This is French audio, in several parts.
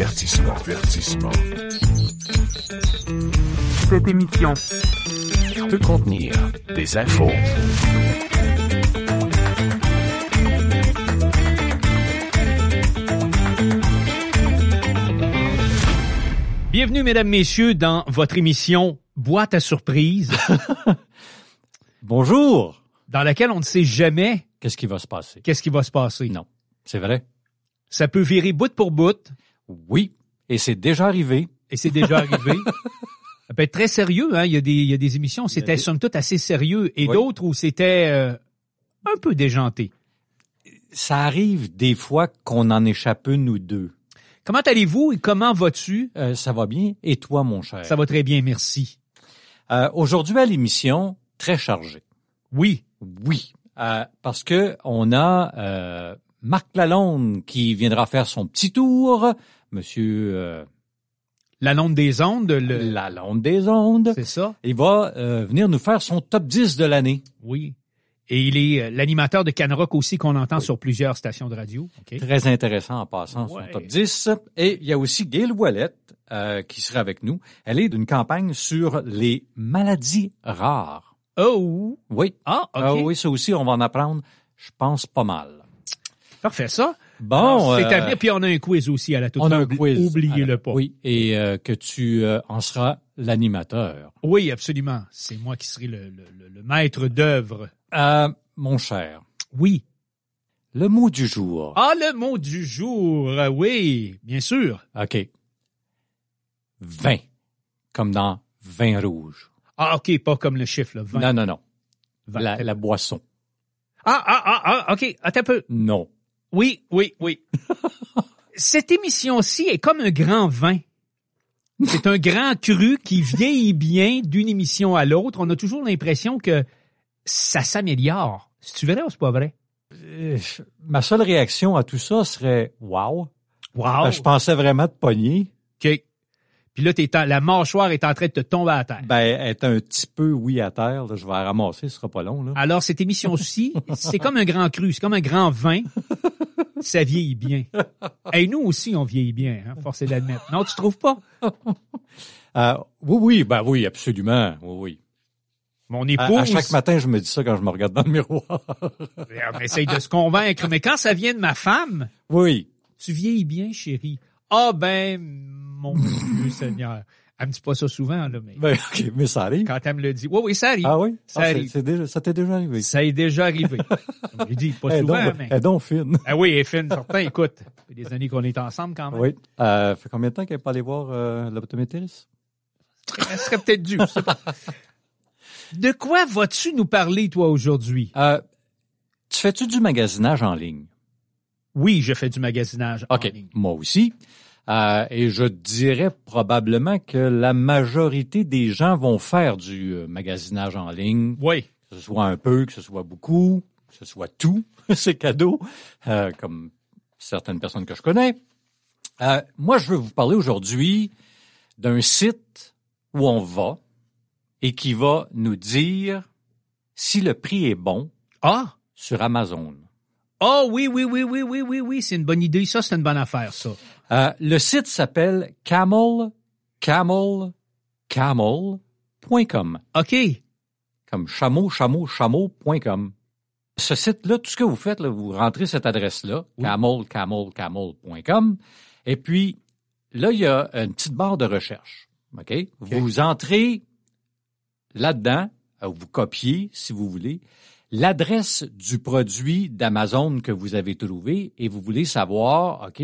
Avertissement, avertissement. Cette émission Peut contenir des infos. Bienvenue, mesdames, messieurs, dans votre émission Boîte à surprise, Bonjour. dans laquelle on ne sait jamais Qu'est-ce qui va se passer? qu'est-ce qui va se passer. Non. C'est vrai? Ça peut virer bout pour bout, Oui. Et c'est déjà arrivé. et c'est déjà arrivé. Ça peut être très sérieux, hein. Il y a des, il y a des émissions où c'était des- somme toute assez sérieux, et Oui. d'autres où c'était euh, un peu déjanté. Ça arrive des fois qu'on en échappe une ou deux. Comment allez-vous et comment vas-tu? Euh, ça va bien? Et toi, mon cher? Ça va très bien, merci. Euh, Aujourd'hui à l'émission, très chargée. Oui. Oui. Euh, parce que on a euh, Marc Lalonde qui viendra faire son petit tour. Monsieur euh, La londe des ondes, le... Lalonde des ondes. c'est ça? Il va euh, venir nous faire son top 10 de l'année. Oui. Et il est euh, l'animateur de Canrock aussi qu'on entend sur plusieurs stations de radio. Très intéressant en passant Ouais. son top 10. Et il y a aussi Gail Ouellette euh, qui sera avec nous. Elle est d'une campagne sur les maladies rares. Oh! Oui. Ah, OK. Ah oui, ça aussi, on va en apprendre, je pense, pas mal. Parfait, ça. Bon, c'est euh, à venir. Puis on a un quiz aussi à la toute on a un quiz. Oubliez-le pas. Oui, et euh, que tu euh, en seras l'animateur. Oui, absolument. C'est moi qui serai le, le- le- le maître d'œuvre. Euh, mon cher, Oui. le mot du jour. Ah, le mot du jour. Euh, Oui, bien sûr. OK. Vin, comme dans vin rouge. Ah, OK, pas comme le chiffre, là. 20. Non, non, non. La, la boisson. Ah, ah, ah, ah, OK. Attends un peu. Non. Oui, oui, oui. Cette émission-ci est comme un grand vin. C'est un grand cru qui vieillit bien d'une émission à l'autre. On a toujours l'impression que ça s'améliore. C'est-tu vrai ou c'est pas vrai? Euh, ma seule réaction à tout ça serait wow. Wow! Ben, je pensais vraiment te pogner. OK. Puis là, en- la mâchoire est en train de te tomber à terre. Ben, être un petit peu oui à terre, là, je vais la ramasser, ce sera pas long. Là. Alors, cette émission-ci, c'est comme un grand cru, c'est comme un grand vin. Ça vieillit bien. Et nous aussi, on vieillit bien, hein, force est d'admettre. Non, tu trouves pas? Euh, oui, oui, ben oui, absolument. Oui, oui. Mon À, épouse, à chaque matin, je me dis ça quand je me regarde dans le miroir. on essaye de se convaincre, mais quand ça vient de ma femme, oui. tu vieillis bien, chérie. Ah ben, mon Dieu Seigneur. Elle me dit pas ça souvent, là, mais Ben, OK, mais ça arrive. quand elle me le dit, oui, oui, ça arrive. Ah oui? Ça Ah, arrive. déjà, ça t'est déjà arrivé. Ça est déjà arrivé. Je dis pas souvent, donc, mais... eh donc fine. Ah oui, elle est fine, certain. Écoute, ça fait des années qu'on est ensemble quand même. Oui. Euh, fait combien de temps qu'elle n'est pas allée voir euh, l'optométriste? Elle serait peut-être due. je sais pas. De quoi vas-tu nous parler, toi, aujourd'hui? Euh, tu fais-tu du magasinage en ligne? Oui, je fais du magasinage en OK. ligne. Moi aussi. Euh, et je dirais probablement que la majorité des gens vont faire du euh, magasinage en ligne, Oui. que ce soit un peu, que ce soit beaucoup, que ce soit tout, c'est cadeau, euh, comme certaines personnes que je connais. Euh, moi, je veux vous parler aujourd'hui d'un site où on va et qui va nous dire si le prix est bon Ah! sur Amazon. Oh oui, oui, oui, oui, oui, oui, oui, c'est une bonne idée. Ça, c'est une bonne affaire, ça. Euh, le site s'appelle camel, camel, camel.com. OK. Comme chameau, chameau, chameau.com. Ce site-là, tout ce que vous faites, là, vous rentrez cette adresse-là, Oui. camel, camel, camel.com. Et puis, là, il y a une petite barre de recherche. OK? Vous entrez là-dedans, euh, vous copiez, si vous voulez, l'adresse du produit d'Amazon que vous avez trouvé et vous voulez savoir, OK,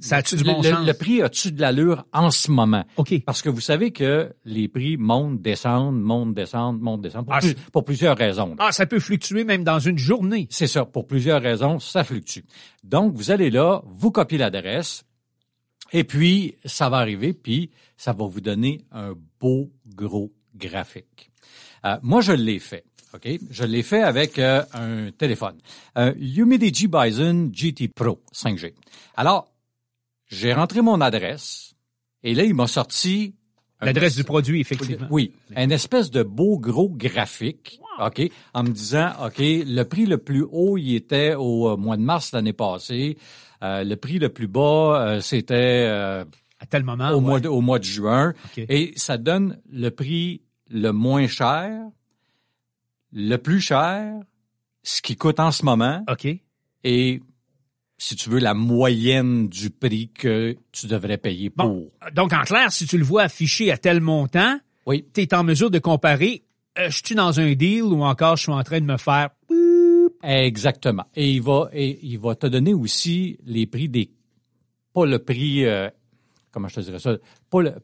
Ça a-tu du le, bon le- sens? le prix a-tu de l'allure en ce moment? OK. Parce que vous savez que les prix montent, descendent, montent, descendent, montent, descendent, pour, Ah, plus- pour plusieurs raisons. Ah, ça peut fluctuer même dans une journée. C'est ça, pour plusieurs raisons, ça fluctue. Donc, vous allez là, vous copiez l'adresse, et puis, ça va arriver, puis ça va vous donner un beau, gros graphique. Euh, moi, je l'ai fait. OK? Je l'ai fait avec euh, un téléphone. Un Humidity Bison GT Pro 5G. Alors, j'ai rentré mon adresse et là, il m'a sorti L'adresse du produit, effectivement. Oui, un espèce de beau gros graphique, OK, en me disant, OK, le prix le plus haut, il était au euh, mois de mars l'année passée. Euh, le prix le plus bas, euh, c'était euh, À tel moment. au, ouais. mois de, au mois de juin. OK. Et ça donne le prix le moins cher, le plus cher, ce qui coûte en ce moment, OK. et si tu veux, la moyenne du prix que tu devrais payer pour. Bon. Donc, en clair, si tu le vois affiché à tel montant, Oui. tu es en mesure de comparer, euh, je suis dans un deal ou encore je suis en train de me faire... Exactement. Et il va et il va te donner aussi les prix des pas le prix euh, comment je te dirais ça pas le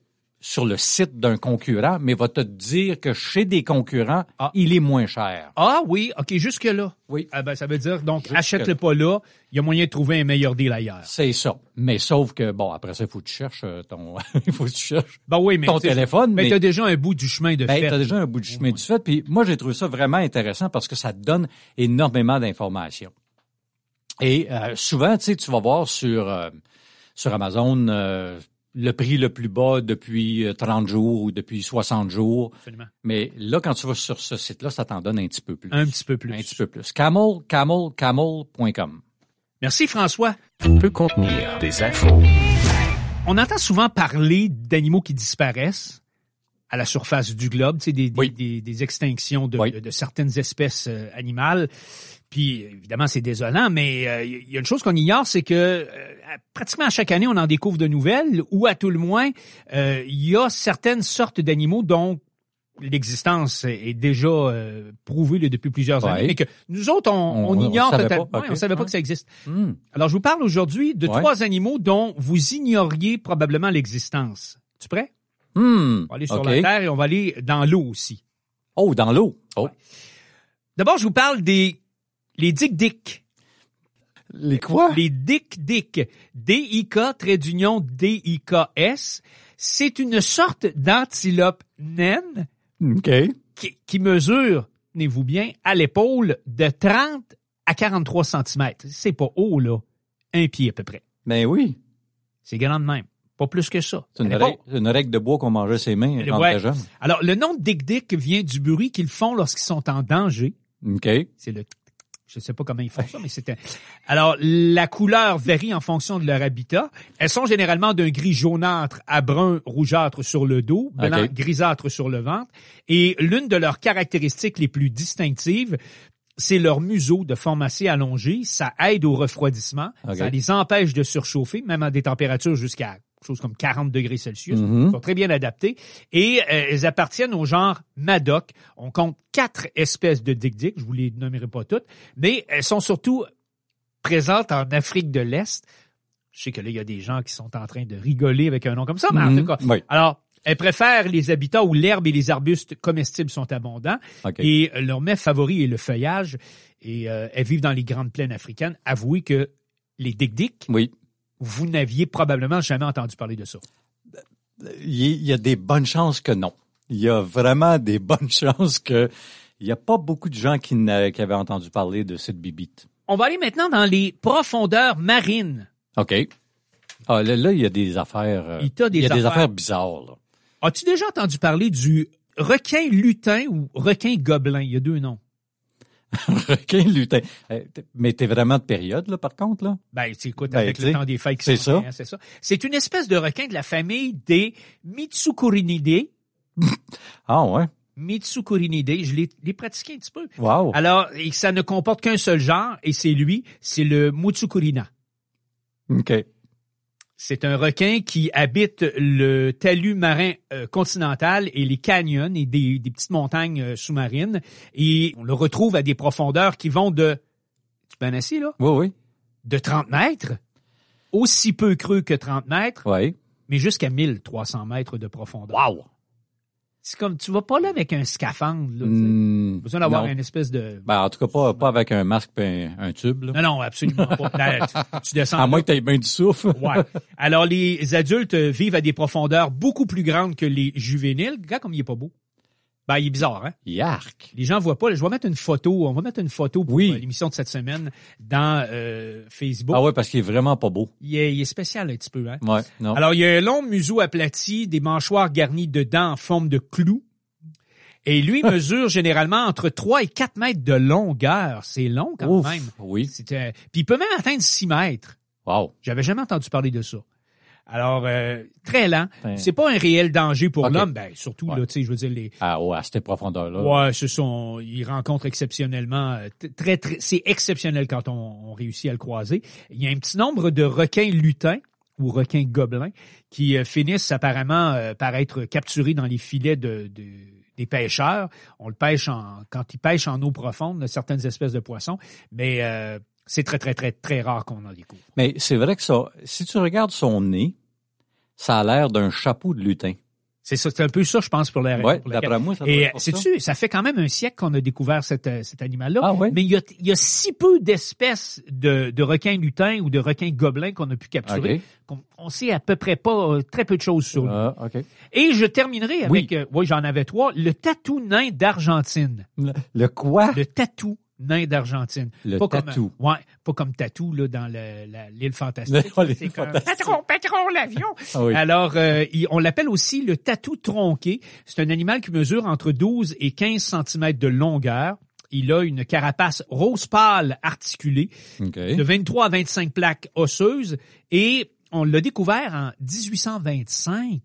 sur le site d'un concurrent, mais va te dire que chez des concurrents, Ah. il est moins cher. Ah oui, OK, jusque-là. Oui. Ah ben, ça veut dire, donc, achète-le pas là, il y a moyen de trouver un meilleur deal ailleurs. C'est ça. Mais sauf que bon, après ça, il faut que tu cherches euh, ton faut que tu cherches Ben oui, mais... ton tu téléphone, Mais, mais t'as déjà un bout du chemin de Ben, fait. t'as déjà un bout du chemin du fait. Puis moi, j'ai trouvé ça vraiment intéressant parce que ça te donne énormément d'informations. Et euh, souvent, tu sais, tu vas voir sur euh, sur Amazon euh, le prix le plus bas depuis euh, 30 jours ou depuis 60 jours. Absolument. Mais là, quand tu vas sur ce site-là, ça t'en donne un petit peu plus. Un petit peu plus. Un petit peu plus. Camel, camel, camel.com. Merci, François. peut contenir des infos, On entend souvent parler d'animaux qui disparaissent à la surface du globe, tu sais, des, des, Oui. des- des extinctions de, Oui. de- de certaines espèces euh, animales. Puis, évidemment, c'est désolant, mais euh, il y a une chose qu'on ignore, c'est que euh, pratiquement à chaque année, on en découvre de nouvelles, ou à tout le moins, euh, il y a certaines sortes d'animaux dont l'existence est déjà euh, prouvée là, depuis plusieurs Ouais. années, mais que nous autres, on, On- on on ignore savait totalement. Ouais, on savait pas Ouais. que ça existe. Hmm. Alors, je vous parle aujourd'hui de Ouais. trois animaux dont vous ignoriez probablement l'existence. Tu prêt? Hmm. On va aller sur la terre et on va aller dans l'eau aussi. Oh, dans l'eau. Oh. D'abord, je vous parle des les dick-dick. Les quoi? Les dick-dick. D-I-K, trait d'union D-I-K-S. C'est une sorte d'antilope naine OK. qui, qui mesure, tenez-vous bien, à l'épaule de 30 à 43 cm. C'est pas haut, là. Un pied à peu près. Ben oui. C'est grand de même. Pas plus que ça. C'est une, règle, une règle de bois qu'on mangeait ses mains quand Ouais. jeune. Alors, le nom de dick-dick vient du bruit qu'ils font lorsqu'ils sont en danger. OK. C'est le je sais pas comment ils font ça, mais c'était. Alors, la couleur varie en fonction de leur habitat. Elles sont généralement d'un gris jaunâtre à brun rougeâtre sur le dos, blanc grisâtre sur le ventre. Et l'une de leurs caractéristiques les plus distinctives, c'est leur museau de forme assez allongée. Ça aide au refroidissement. Ça les empêche de surchauffer, même à des températures jusqu'à quelque chose comme 40 degrés Celsius. Ils sont très bien adaptés. Et euh, elles appartiennent au genre Madoc. On compte quatre espèces de dick-dick. Je vous les nommerai pas toutes. Mais elles sont surtout présentes en Afrique de l'Est. Je sais que là, il y a des gens qui sont en train de rigoler avec un nom comme ça, mais en Mhm. tout cas. Oui. Alors, elles préfèrent les habitats où l'herbe et les arbustes comestibles sont abondants. OK. Et euh, leur mets favori est le feuillage. Et euh, elles vivent dans les grandes plaines africaines. Avouez que les dick-dick, Oui. Vous n'aviez probablement jamais entendu parler de ça. Il y- a des bonnes chances que non. Il y a vraiment des bonnes chances que il n'y a pas beaucoup de gens qui, avaient entendu parler de cette bibite. On va aller maintenant dans les profondeurs marines. OK. Ah, là, là, il y a des affaires. euh, Il des y a des affaires. bizarres. As-tu déjà entendu parler du requin lutin ou requin gobelin? Il y a deux noms. Requin lutin. Euh, Mais t'es vraiment de période, là, par contre, là? Ben, tu écoute, Ben, avec le temps des fêtes qui c'est s'en ça. vient, c'est ça. C'est une espèce de requin de la famille des Mitsukurinidae. Ah, ouais. Mitsukurinidae, je l'ai l'ai pratiqué un petit peu. Wow. Alors, et ça ne comporte qu'un seul genre, et c'est lui, c'est le Mutsukurina. OK. C'est un requin qui habite le talus marin euh, continental et les canyons et des, des petites montagnes euh, sous-marines. Et on le retrouve à des profondeurs qui vont de, tu bien assis là, Oui, oui. de 30 mètres, aussi peu creux que 30 mètres, Oui. mais jusqu'à 1300 mètres de profondeur. Wow. C'est comme, tu vas pas là avec un scaphandre, là. tu. Hmm, besoin d'avoir une espèce de... Ben, en tout cas, pas, pas avec un masque et un, un tube, là. Non, non, absolument pas. Là, tu, tu descends. À moins que t'aies bien du souffle. Ouais. Alors, les adultes vivent à des profondeurs beaucoup plus grandes que les juvéniles. Regarde comme il est pas beau. Ben, il est bizarre, hein? Yark. Les gens voient pas. Je vais mettre une photo. On va mettre une photo pour Oui. euh, l'émission de cette semaine dans euh, Facebook. Ah ouais, parce qu'il est vraiment pas beau. il, est, il est spécial un petit peu, hein? Ouais, non. Alors, il y a un long museau aplati, des mâchoires garnies de dents en forme de clou. Et lui mesure généralement entre 3 et 4 mètres de longueur. C'est long quand Ouf, même. Oui. Euh, Puis il peut même atteindre 6 mètres. Wow. J'avais jamais entendu parler de ça. Alors, euh, très lent. C'est pas un réel danger pour l'homme. Ben, surtout, Ouais. là, tu sais, je veux dire, les, Ah ouais, à cette profondeur-là. Ouais, ce sont, ils rencontrent exceptionnellement, euh, très, très, c'est exceptionnel quand on, on réussit à le croiser. Il y a un petit nombre de requins lutins ou requins gobelins qui euh, finissent apparemment euh, par être capturés dans les filets de, de- des pêcheurs. On le pêche en, quand ils pêchent en eau profonde, de certaines espèces de poissons, mais euh, c'est très, très, très, très rare qu'on en découvre. Mais c'est vrai que ça, si tu regardes son nez, ça a l'air d'un chapeau de lutin. C'est ça, c'est un peu ça, je pense, pour la Ouais, pour laquelle- d'après moi, ça Et ça. sais-tu, ça fait quand même un siècle qu'on a découvert euh, cet animal-là. Ah ouais? Mais il y a, il y a si peu d'espèces de, de requins lutins ou de requins gobelins qu'on a pu capturer qu'on on sait à peu près pas, euh, très peu de choses sur lui. Ah, OK. Et je terminerai Oui. avec, euh, oui, j'en avais trois, le tatou nain d'Argentine. Le, le quoi? Le tatou nain d'Argentine. Le pas tatou. Comme, ouais, pas comme tatou là, dans le- la- l'île fantastique. Oh, C'est comme, patron, patron, l'avion. Ah oui. Alors, euh, il- on l'appelle aussi le tatou tronqué. C'est un animal qui mesure entre 12 et 15 cm de longueur. Il a une carapace rose pâle articulée de 23 à 25 plaques osseuses et on l'a découvert en 1825,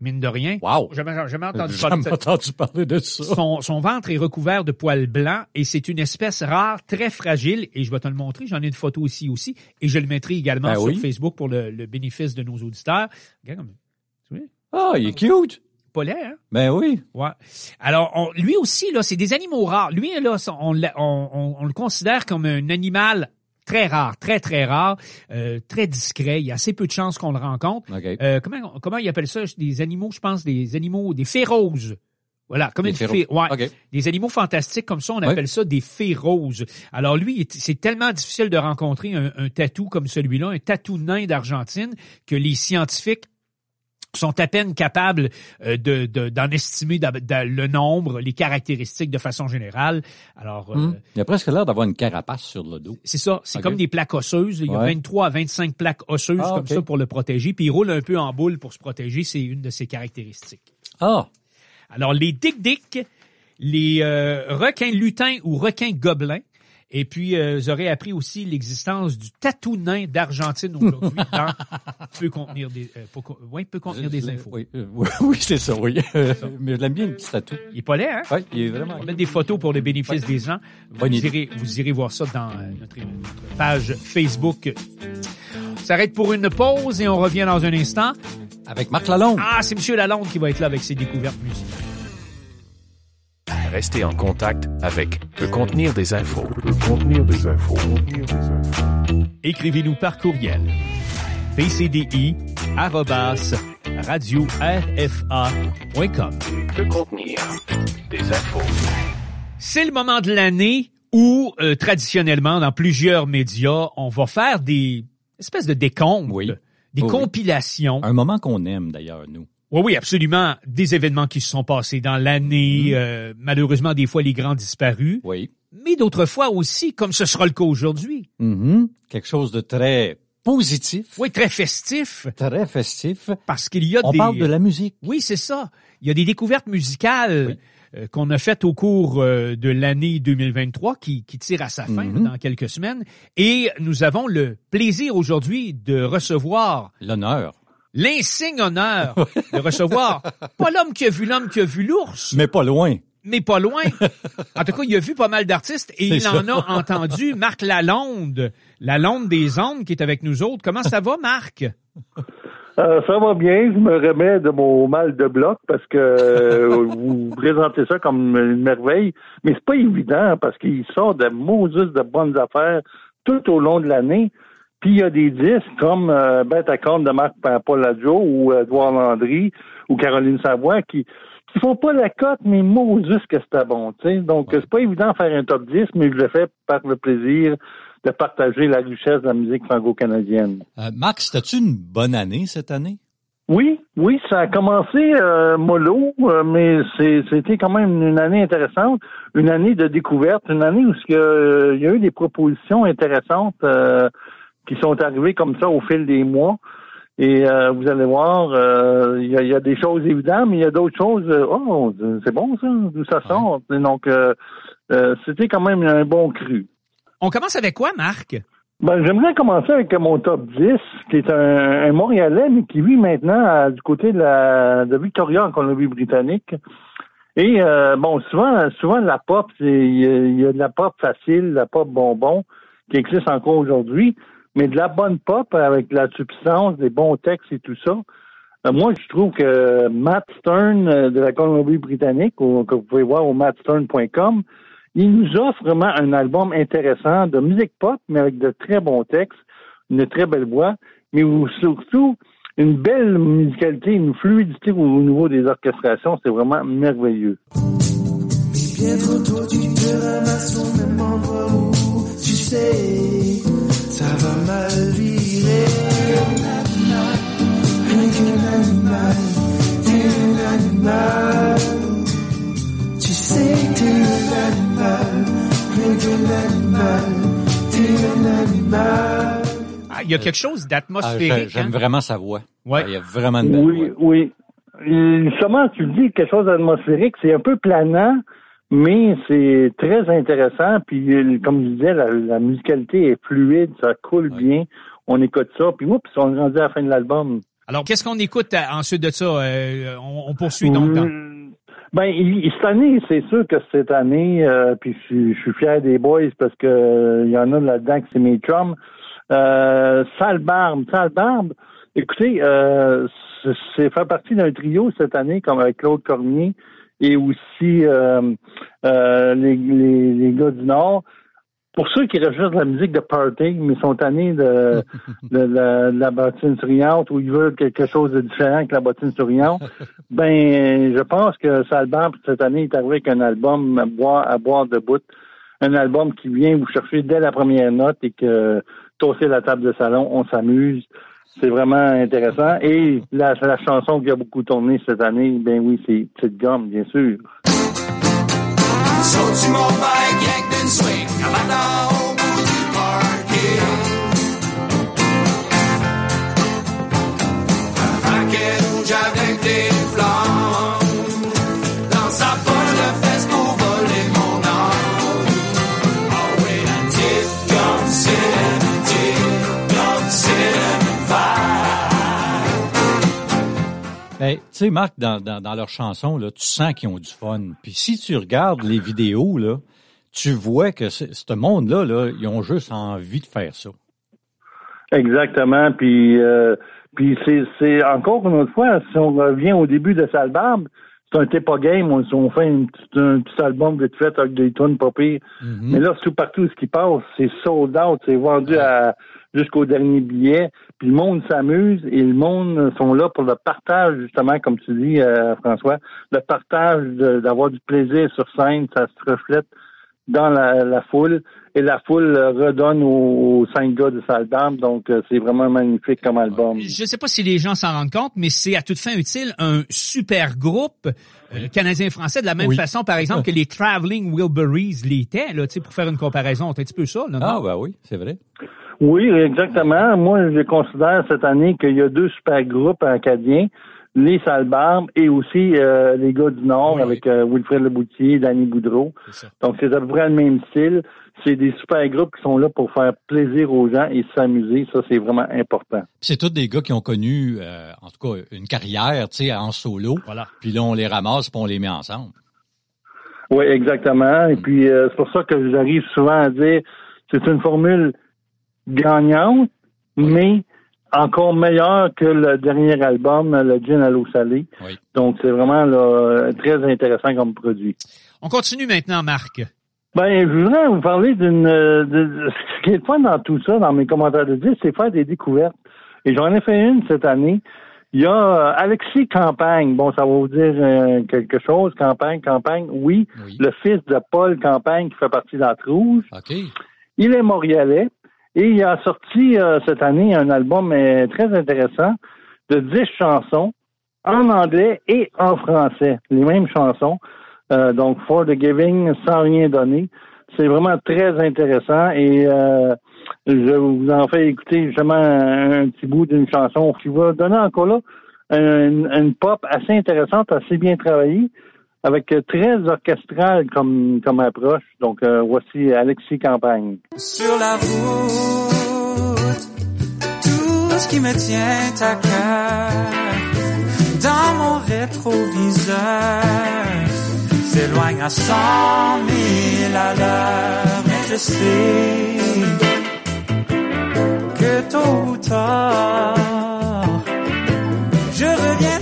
mine de rien. Wow. J'ai jamais, jamais entendu parler jamais ça. entendu parler de ça. Son, son ventre est recouvert de poils blancs et c'est une espèce rare, très fragile. Et je vais te le montrer. J'en ai une photo ici aussi. Et je le mettrai également Ben sur oui. Facebook pour le, le bénéfice de nos auditeurs. Regarde vois, Ah, il est cute. Pas laid, hein? Ben oui. Ouais. Alors, on- lui aussi, là, c'est des animaux rares. Lui, là, on, on- on- on le considère comme un animal très rare, très, très rare, euh, très discret. Il y a assez peu de chances qu'on le rencontre. OK. Euh, comment, comment ils appellent ça? Des animaux, je pense, des animaux, des fées roses. Voilà, comme Des une fée. Ouais. OK. Des animaux fantastiques comme ça, on appelle ça des fées roses. Alors lui, c'est tellement difficile de rencontrer un, un tatou comme celui-là, un tatou nain d'Argentine, que les scientifiques sont à peine capables euh, de, de- d'en estimer le nombre, les caractéristiques de façon générale. Alors, euh, Hum. Il a presque l'air d'avoir une carapace sur le dos. c'est ça, c'est comme des plaques osseuses. Il y a Ouais. 23 à 25 plaques osseuses Ah, comme ça pour le protéger. Puis il roule un peu en boule pour se protéger. C'est une de ses caractéristiques. Ah, Alors, les dick-dick, les euh, requins lutins ou requins gobelins, et puis euh, vous aurez appris aussi l'existence du tatou nain d'Argentine aujourd'hui peut contenir des euh, peut ouais, peut contenir des infos. Oui, euh, oui, oui, c'est ça, oui. Mais je l'aime bien, le petit tatou. Il est pas laid, hein? Oui, il est vraiment... On mettre des photos pour le bénéfice des gens. Vous irez, vous irez voir ça dans euh, notre, notre page Facebook. On s'arrête pour une pause et on revient dans un instant. Avec Marc Lalonde. Ah, c'est Monsieur Lalonde qui va être là avec ses découvertes musicales. Restez en contact avec peut contenir des infos. peut contenir des infos. Écrivez-nous par courriel. pcdi arrobas, radio rfa.com. Peut contenir des infos. C'est le moment de l'année où, euh, traditionnellement, dans plusieurs médias, on va faire des espèces de décomptes, Oui. des Oui, oui. compilations. Un moment qu'on aime, d'ailleurs, nous. Oui, oui, absolument. Des événements qui se sont passés dans l'année, Mm-hmm. euh, malheureusement des fois les grands disparus, Oui. mais d'autres fois aussi, comme ce sera le cas aujourd'hui. Mhm. Quelque chose de très positif, Oui, très festif, très festif. parce qu'il y a On des... parle de la musique. Oui, c'est ça. Il y a des découvertes musicales euh, qu'on a faites au cours euh, de l'année 2023 qui, qui tirent à sa fin Mhm. là, dans quelques semaines. Et nous avons le plaisir aujourd'hui de recevoir L'honneur. L'insigne honneur de recevoir pas l'homme qui a vu l'homme qui a vu l'ours, Mais pas loin. mais pas loin. En tout cas, il a vu pas mal d'artistes et il en a entendu Marc Lalonde, Lalonde des ondes qui est avec nous autres. Comment ça va, Marc? Euh, ça va bien, je me remets de mon mal de bloc parce que euh, vous présentez ça comme une merveille, mais c'est pas évident parce qu'il sort de Moses de bonnes affaires tout au long de l'année. Puis il y a des disques comme euh, Bête à cornes de Marc Paul Adjo ou Edouard Landry ou Caroline Savoie qui qui font pas la cote, mais Moses que c'était bon, tu sais. Donc c'est pas évident de faire un top 10, mais je le fais par le plaisir de partager la richesse de la musique franco-canadienne. Euh, Max, c'était-tu une bonne année cette année? Oui, Oui, ça a commencé euh, mollo, euh, mais c'était quand même une année intéressante, une année de découverte, une année où euh, il y a eu des propositions intéressantes euh, qui sont arrivées comme ça au fil des mois. Et euh, vous allez voir, euh, il y, a, il y a des choses évidentes, mais il y a d'autres choses. euh, oh, c'est bon ça, d'où ça sort. Donc, euh, euh, c'était quand même un bon cru. On commence avec quoi, Marc? Ben, j'aimerais commencer avec mon top 10, qui est un, un Montréalais, mais qui vit maintenant à- du côté de la de Victoria en Colombie-Britannique. Et euh, bon, souvent, souvent la pop, c'est il y, y a de la pop facile, la pop bonbon, qui existe encore aujourd'hui, mais de la bonne pop avec de la substance, des bons textes et tout ça. Euh, moi, je trouve que Matt Stern euh, de la Colombie-Britannique, que vous pouvez voir au mattstern.com, il nous offre vraiment un album intéressant de musique pop, mais avec de très bons textes, une très belle voix, mais surtout une belle musicalité, une fluidité au niveau des orchestrations. C'est vraiment merveilleux. Bien trop tôt, tu te ramasses au même endroit où tu sais, ça va mal virer. Rien qu'un animal, t'es un animal. Tu sais que t'es un animal, rien qu'un animal, t'es un animal. Ah, il y a quelque chose Ah, d'atmosphérique. j'ai- J'aime hein? vraiment sa voix. Ouais. Il y a vraiment une belle Oui, voix. oui. Et Justement, tu le dis, quelque chose d'atmosphérique, c'est un peu planant, mais c'est très intéressant. Puis, comme je disais, la, la musicalité est fluide, ça coule Ouais. bien. On écoute ça, puis oups, on est rendu à la fin de l'album. Alors, qu'est-ce qu'on écoute euh, ensuite de ça? Euh, on, on poursuit donc dans... Euh, Ben, cette année, c'est sûr que cette année, euh, puis je, suis- je suis fier des boys parce que euh, il y en a là-dedans que c'est mes chums. Euh, Sale Barbe, Sale Barbe, écoutez, c'est- fait partie d'un trio cette année, comme avec Claude Cormier et aussi euh, euh, les, les, les gars du Nord. Pour ceux qui recherchent de la musique de party, mais sont tannés de, de, la- de la bottine souriante ou ils veulent quelque chose de différent que la bottine souriante, ben, je pense que Salban, cette année, est arrivé avec un album à boire, à boire de bout. Un album qui vient vous chercher dès la première note et que tosser la table de salon, on s'amuse. C'est vraiment intéressant. Et la, chanson qui a beaucoup tourné cette année, ben oui, c'est Petite Gomme, bien sûr. Tu sais, Marc, dans, dans, dans leurs chansons, là, tu sens qu'ils ont du fun. Puis si tu regardes les vidéos, là, tu vois que ce monde-là, là, ils ont juste envie de faire ça. Exactement. Puis, euh, puis c'est, encore une autre fois, si on revient au début de Salbarbe, c'est un pas game. On, on fait une un petit album vite fait avec des tunes pas pires. Mais là, tout partout ce qui passe, c'est sold out. C'est vendu à jusqu'au dernier billet. Puis le monde s'amuse et le monde sont là pour le partage, justement, comme tu dis, euh, François, le partage d'avoir du plaisir sur scène, ça se reflète dans la, la foule et la foule euh, redonne aux, aux cinq gars de Saldam. Donc, euh, c'est vraiment magnifique comme album. Je ne sais pas si les gens s'en rendent compte, mais c'est à toute fin utile un super groupe euh, canadien-français, de la même Oui. façon, par exemple, que les Traveling Wilburys l'étaient, là, tu sais, pour faire une comparaison. C'est un petit peu ça, là, non? Ah, ben oui, c'est vrai. Oui, exactement. Moi, je considère cette année qu'il y a deux super groupes acadiens, les Salbarbes et aussi euh, les gars du Nord Oui. avec euh, Wilfred Leboutier et Danny Boudreau. Donc, c'est à peu près le même style. C'est des super groupes qui sont là pour faire plaisir aux gens et s'amuser. Ça, c'est vraiment important. Puis C'est tous des gars qui ont connu, euh, en tout cas, une carrière, tu sais, en solo. Voilà. Puis là, on les ramasse puis on les met ensemble. Oui, exactement. Et puis, euh, c'est pour ça que j'arrive souvent à dire c'est une formule gagnante, mais encore meilleure que le dernier album, le Gin à l'eau salée. Oui. Donc, c'est vraiment là, très intéressant comme produit. On continue maintenant, Marc. Ben, je voudrais vous parler d'une... euh, de- de- ce qui est fun dans tout ça, dans mes commentaires de disques, c'est faire des découvertes. Et j'en ai fait une cette année. Il y a euh, Alexis Campagne. Bon, ça va vous dire euh, quelque chose. Campagne, Campagne, oui. Oui. Le fils de Paul Campagne qui fait partie d'Entre Rouge. OK. Il est montréalais et il a sorti euh, cette année un album euh, très intéressant de 10 chansons en anglais et en français, les mêmes chansons. Euh, donc, For the Giving, sans rien donner. C'est vraiment très intéressant et je vous en fais écouter justement un, petit bout d'une chanson qui va donner encore là une pop assez intéressante, assez bien travaillée, avec euh, très orchestrale comme, approche. Donc, euh, voici Alexis Campagne. sur la route. Tout ce qui me tient à cœur dans mon rétroviseur s'éloigne à cent mille à l'heure. Mais je sais que tôt ou tard, je reviendrai.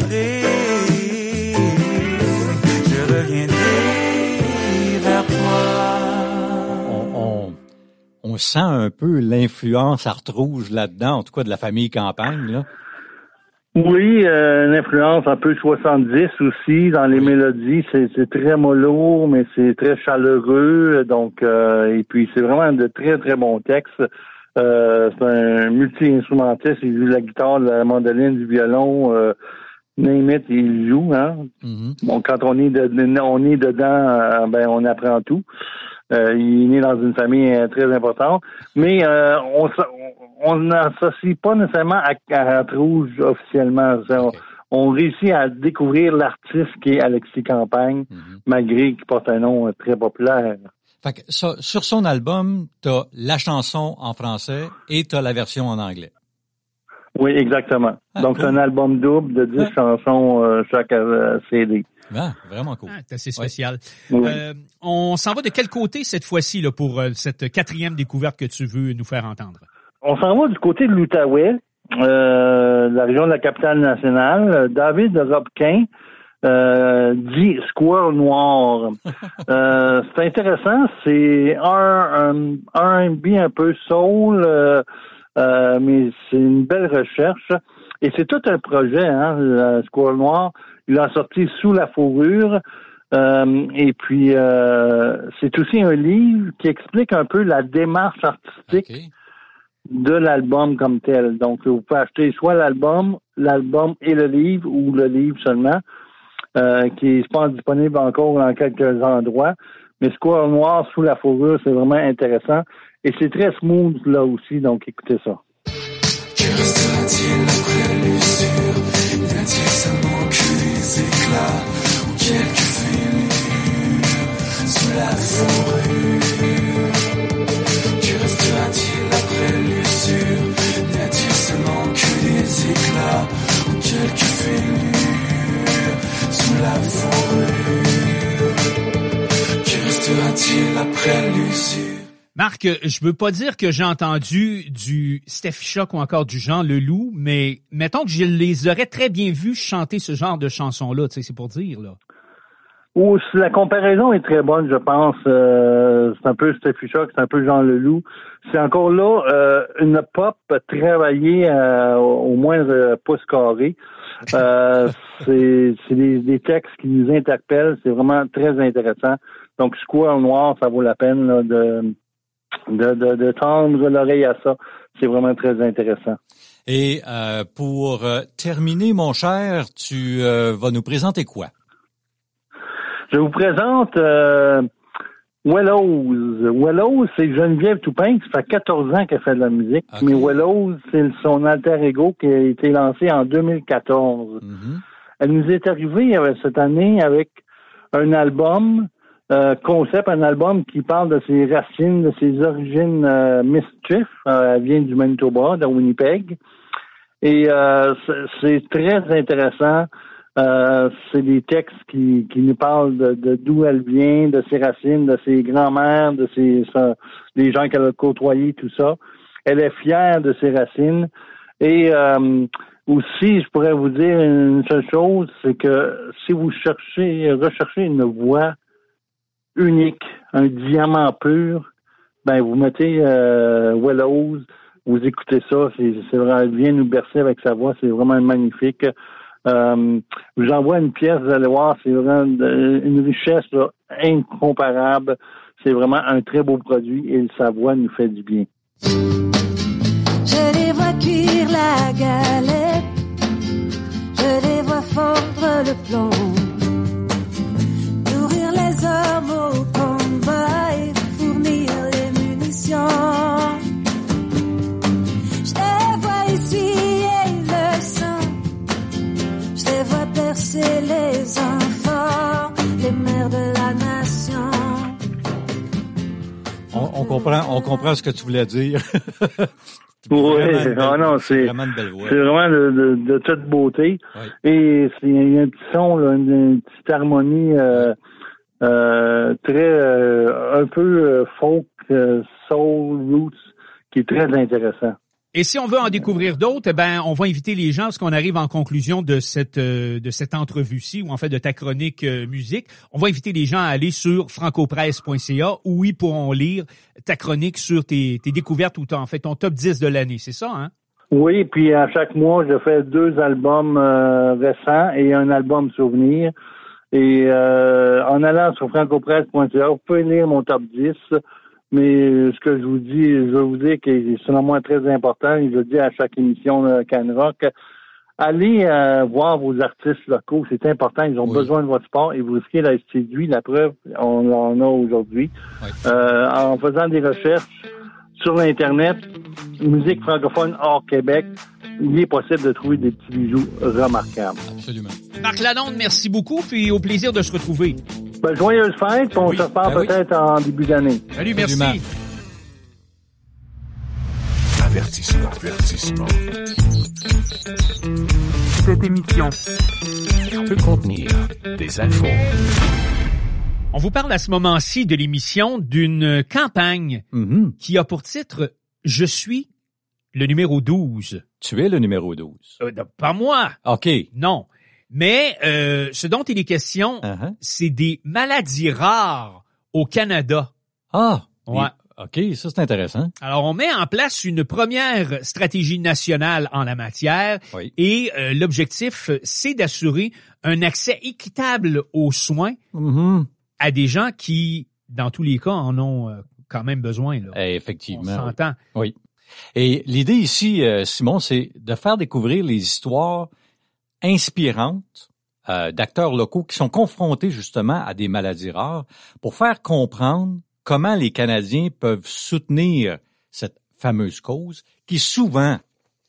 On sent un peu l'influence arte rouge là-dedans, en tout cas de la famille Campagne. Là? Oui, euh, une influence un peu 70 aussi dans les mélodies. C'est, très mollo, mais c'est très chaleureux. Donc, euh, et puis c'est vraiment de très très bons textes. Euh, c'est un multi-instrumentiste. Il joue de la guitare, de la mandoline, du violon. Euh, name it, il joue. Hein? Mhm. Bon, quand on est de, on est dedans, ben on apprend tout. Euh, il est né dans une famille euh, très importante, mais euh, on n'associe pas nécessairement à, Art Rouge officiellement. On- réussit à découvrir l'artiste qui est Alexis Campagne, Mhm. malgré qu'il porte un nom très populaire. Fait que ça, sur son album, t'as la chanson en français et t'as la version en anglais. Oui, exactement. Ah, Donc, cool. c'est un album double de 10 Ouais. chansons euh, chaque euh, CD. Ah, vraiment cool. Ah, c'est assez spécial. Euh, on s'en va de quel côté cette fois-ci là, pour euh, cette quatrième découverte que tu veux nous faire entendre? On s'en va du côté de l'Outaouais, euh, la région de la capitale nationale. David Robquin, euh, dit Squirrel Noir. Euh, c'est intéressant. C'est un, un R&B un peu soul, euh, euh, mais c'est une belle recherche. Et c'est tout un projet, hein, le Squirrel Noir. Il a sorti sous la fourrure. Euh, et puis, euh, c'est aussi un livre qui explique un peu la démarche artistique de l'album comme tel. Donc, vous pouvez acheter soit l'album, l'album et le livre, ou le livre seulement, euh, qui est, je pense, disponible encore dans quelques endroits. Mais Square Noir sous la fourrure, c'est vraiment intéressant. Et c'est très smooth là aussi, donc écoutez ça. Que Ou quelques fêlures sous la fourrure Que restera-t-il après l'usure N'a-t-il seulement que des éclats Ou quelques fêlures sous la fourrure Que restera-t-il après l'usure? Marc, je veux pas dire que j'ai entendu du Steffi Shock ou encore du Jean Leloup, mais mettons que je les aurais très bien vus chanter ce genre de chansons-là, tu sais, c'est pour dire, là. Ou si la comparaison est très bonne, je pense. Euh, c'est un peu Steffi Shock, c'est un peu Jean Leloup. C'est encore là euh, une pop travaillée euh, au moindre pouce carré. Euh, c'est c'est des, des textes qui nous interpellent. C'est vraiment très intéressant. Donc, Square Noir, ça vaut la peine là, de, de, de, de tendre l'oreille à ça. C'est vraiment très intéressant. Et euh, pour euh, terminer, mon cher, tu euh, vas nous présenter quoi? Je vous présente euh, Wellows. Wellows, c'est Geneviève Toupin, qui fait 14 ans qu'elle fait de la musique. Mais Wellows, c'est son alter ego qui a été lancé en 2014. Mhm. Elle nous est arrivée cette année avec un album euh, concept, un album qui parle de ses racines, de ses origines euh, mischief. Euh, elle vient du Manitoba, de Winnipeg. Et euh, c'est- très intéressant. Euh, c'est des textes qui, qui nous parlent de d'où elle vient, de ses racines, de ses grands-mères, de ses des gens qu'elle a côtoyés, tout ça. Elle est fière de ses racines. Et euh, aussi, je pourrais vous dire une seule chose, c'est que si vous cherchez, recherchez une voix unique, un diamant pur, ben vous mettez euh, Willows, vous écoutez ça, c'est vraiment elle vient nous bercer avec sa voix, c'est vraiment magnifique. Euh, vous envoie une pièce, vous allez voir, c'est vraiment une richesse incomparable. C'est vraiment un très beau produit et sa voix nous fait du bien. Je les vois cuire la galette, je les vois fondre comprend, on comprend ce que tu voulais dire. Oui, ah non, c'est vraiment une belle voix. c'est vraiment de, de, de toute beauté. Oui. Et c'est- il y a un petit son, là, une, une petite harmonie euh, euh, très euh, un peu euh, folk, euh, soul, roots, qui est très intéressant. Et si on veut en découvrir d'autres, eh ben, on va inviter les gens, parce qu'on arrive en conclusion de cette euh, de cette entrevue-ci, ou en fait de ta chronique euh, musique, on va inviter les gens à aller sur francopresse.ca où ils pourront lire ta chronique sur tes, tes découvertes ou en fait ton top 10 de l'année, c'est ça, hein? Oui, puis à chaque mois, je fais deux albums euh, récents et un album souvenir. Et euh, en allant sur francopresse.ca, vous pouvez lire mon top 10. Mais ce que je vous dis, je veux vous dire que c'est selon moi très important, et je le dis à chaque émission de Can Rock, allez euh, voir vos artistes locaux, c'est important, ils ont Oui. besoin de votre sport et vous risquez d'être séduit. La preuve, on en a aujourd'hui. Oui. Euh, en faisant des recherches sur l'Internet, musique francophone hors Québec, il est possible de trouver des petits bijoux remarquables. Absolument. Marc Lalonde, merci beaucoup, puis au plaisir de se retrouver. Ben, joyeuse fête, puis on Oui. se reparle Ben oui. peut-être en début d'année. Salut, merci. Avertissement, avertissement. Cette émission Peut contenir des infos. On vous parle à ce moment-ci de l'émission d'une campagne Mhm. qui a pour titre Je suis le numéro 12. Tu es le numéro 12. Euh, pas moi, OK. non. Mais euh, ce dont il est question, Uh-huh. c'est des maladies rares au Canada. Ah. Ouais. OK, ça c'est intéressant. Alors, on met en place une première stratégie nationale en la matière Oui. et euh, l'objectif, c'est d'assurer un accès équitable aux soins Mhm. à des gens qui, dans tous les cas, en ont euh, quand même besoin. Là. Eh, On Effectivement. oui. s'entend. Oui. Et l'idée ici, euh, Simon, c'est de faire découvrir les histoires inspirantes euh, d'acteurs locaux qui sont confrontés justement à des maladies rares pour faire comprendre comment les Canadiens peuvent soutenir cette fameuse cause qui souvent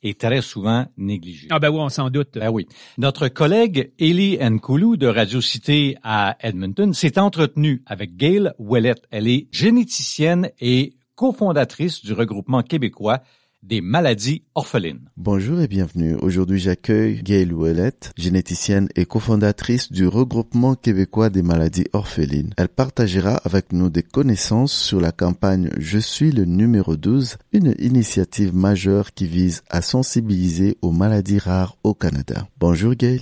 est très souvent négligée. Ah ben oui, on s'en doute. Ben oui. Notre collègue Ellie Nkoulou de Radio Cité à Edmonton s'est entretenue avec Gail Ouellette. Elle est généticienne et cofondatrice du regroupement québécois des maladies orphelines. Bonjour et bienvenue. Aujourd'hui, j'accueille Gail Ouellette, généticienne et cofondatrice du regroupement québécois des maladies orphelines. Elle partagera avec nous des connaissances sur la campagne Je suis le numéro 12, une initiative majeure qui vise à sensibiliser aux maladies rares au Canada. Bonjour Gail.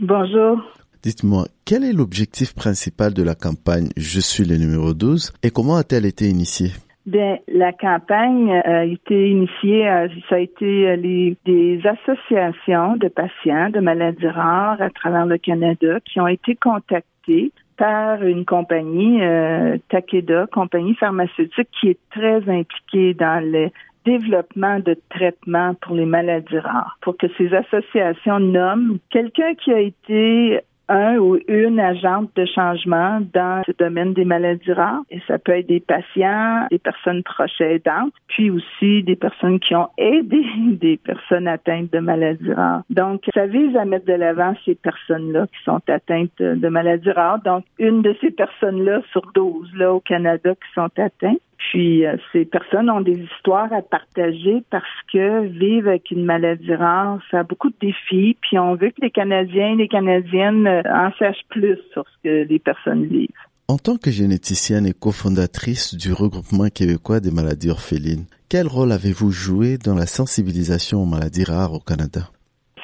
Bonjour. Dites-moi, quel est l'objectif principal de la campagne Je suis le numéro 12 et comment a-t-elle été initiée? Bien, la campagne a été initiée, euh, ça a été euh, des associations de patients de maladies rares à travers le Canada qui ont été contactés par une compagnie, euh, Takeda, compagnie pharmaceutique qui est très impliquée dans le développement de traitements pour les maladies rares, pour que ces associations nomment quelqu'un qui a été un ou une agente de changement dans ce domaine des maladies rares. Et ça peut être des patients, des personnes proches aidantes, puis aussi des personnes qui ont aidé des personnes atteintes de maladies rares. Donc, ça vise à mettre de l'avant ces personnes-là qui sont atteintes de, de maladies rares. Donc, une de ces personnes-là sur 12 là au Canada qui sont atteintes. Puis euh, ces personnes ont des histoires à partager parce que vivre avec une maladie rare, ça a beaucoup de défis. Puis on veut que les Canadiens et les Canadiennes euh, en sachent plus sur ce que les personnes vivent. En tant que généticienne et cofondatrice du regroupement québécois des maladies orphelines, quel rôle avez-vous joué dans la sensibilisation aux maladies rares au Canada?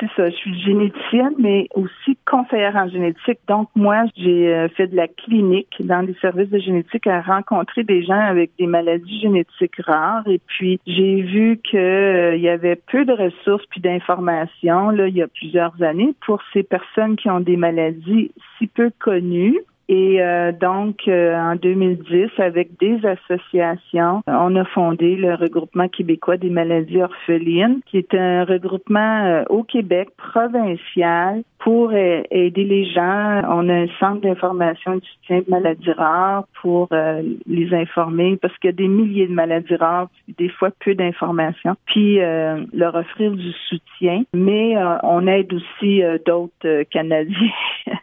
C'est ça, je suis généticienne, mais aussi conseillère en génétique. Donc, moi, j'ai euh, fait de la clinique dans des services de génétique à rencontrer des gens avec des maladies génétiques rares. Et puis, j'ai vu qu'il y avait peu de ressources puis d'informations, là, il y a plusieurs années, pour ces personnes qui ont des maladies si peu connues. Et euh, donc, euh, en 2010, avec des associations, on a fondé le regroupement québécois des maladies orphelines, qui est un regroupement euh, au Québec provincial pour euh, aider les gens. On a un centre d'information et de soutien de maladies rares pour euh, les informer parce qu'il y a des milliers de maladies rares, des fois peu d'informations, puis euh, leur offrir du soutien. Mais on aide aussi d'autres Canadiens.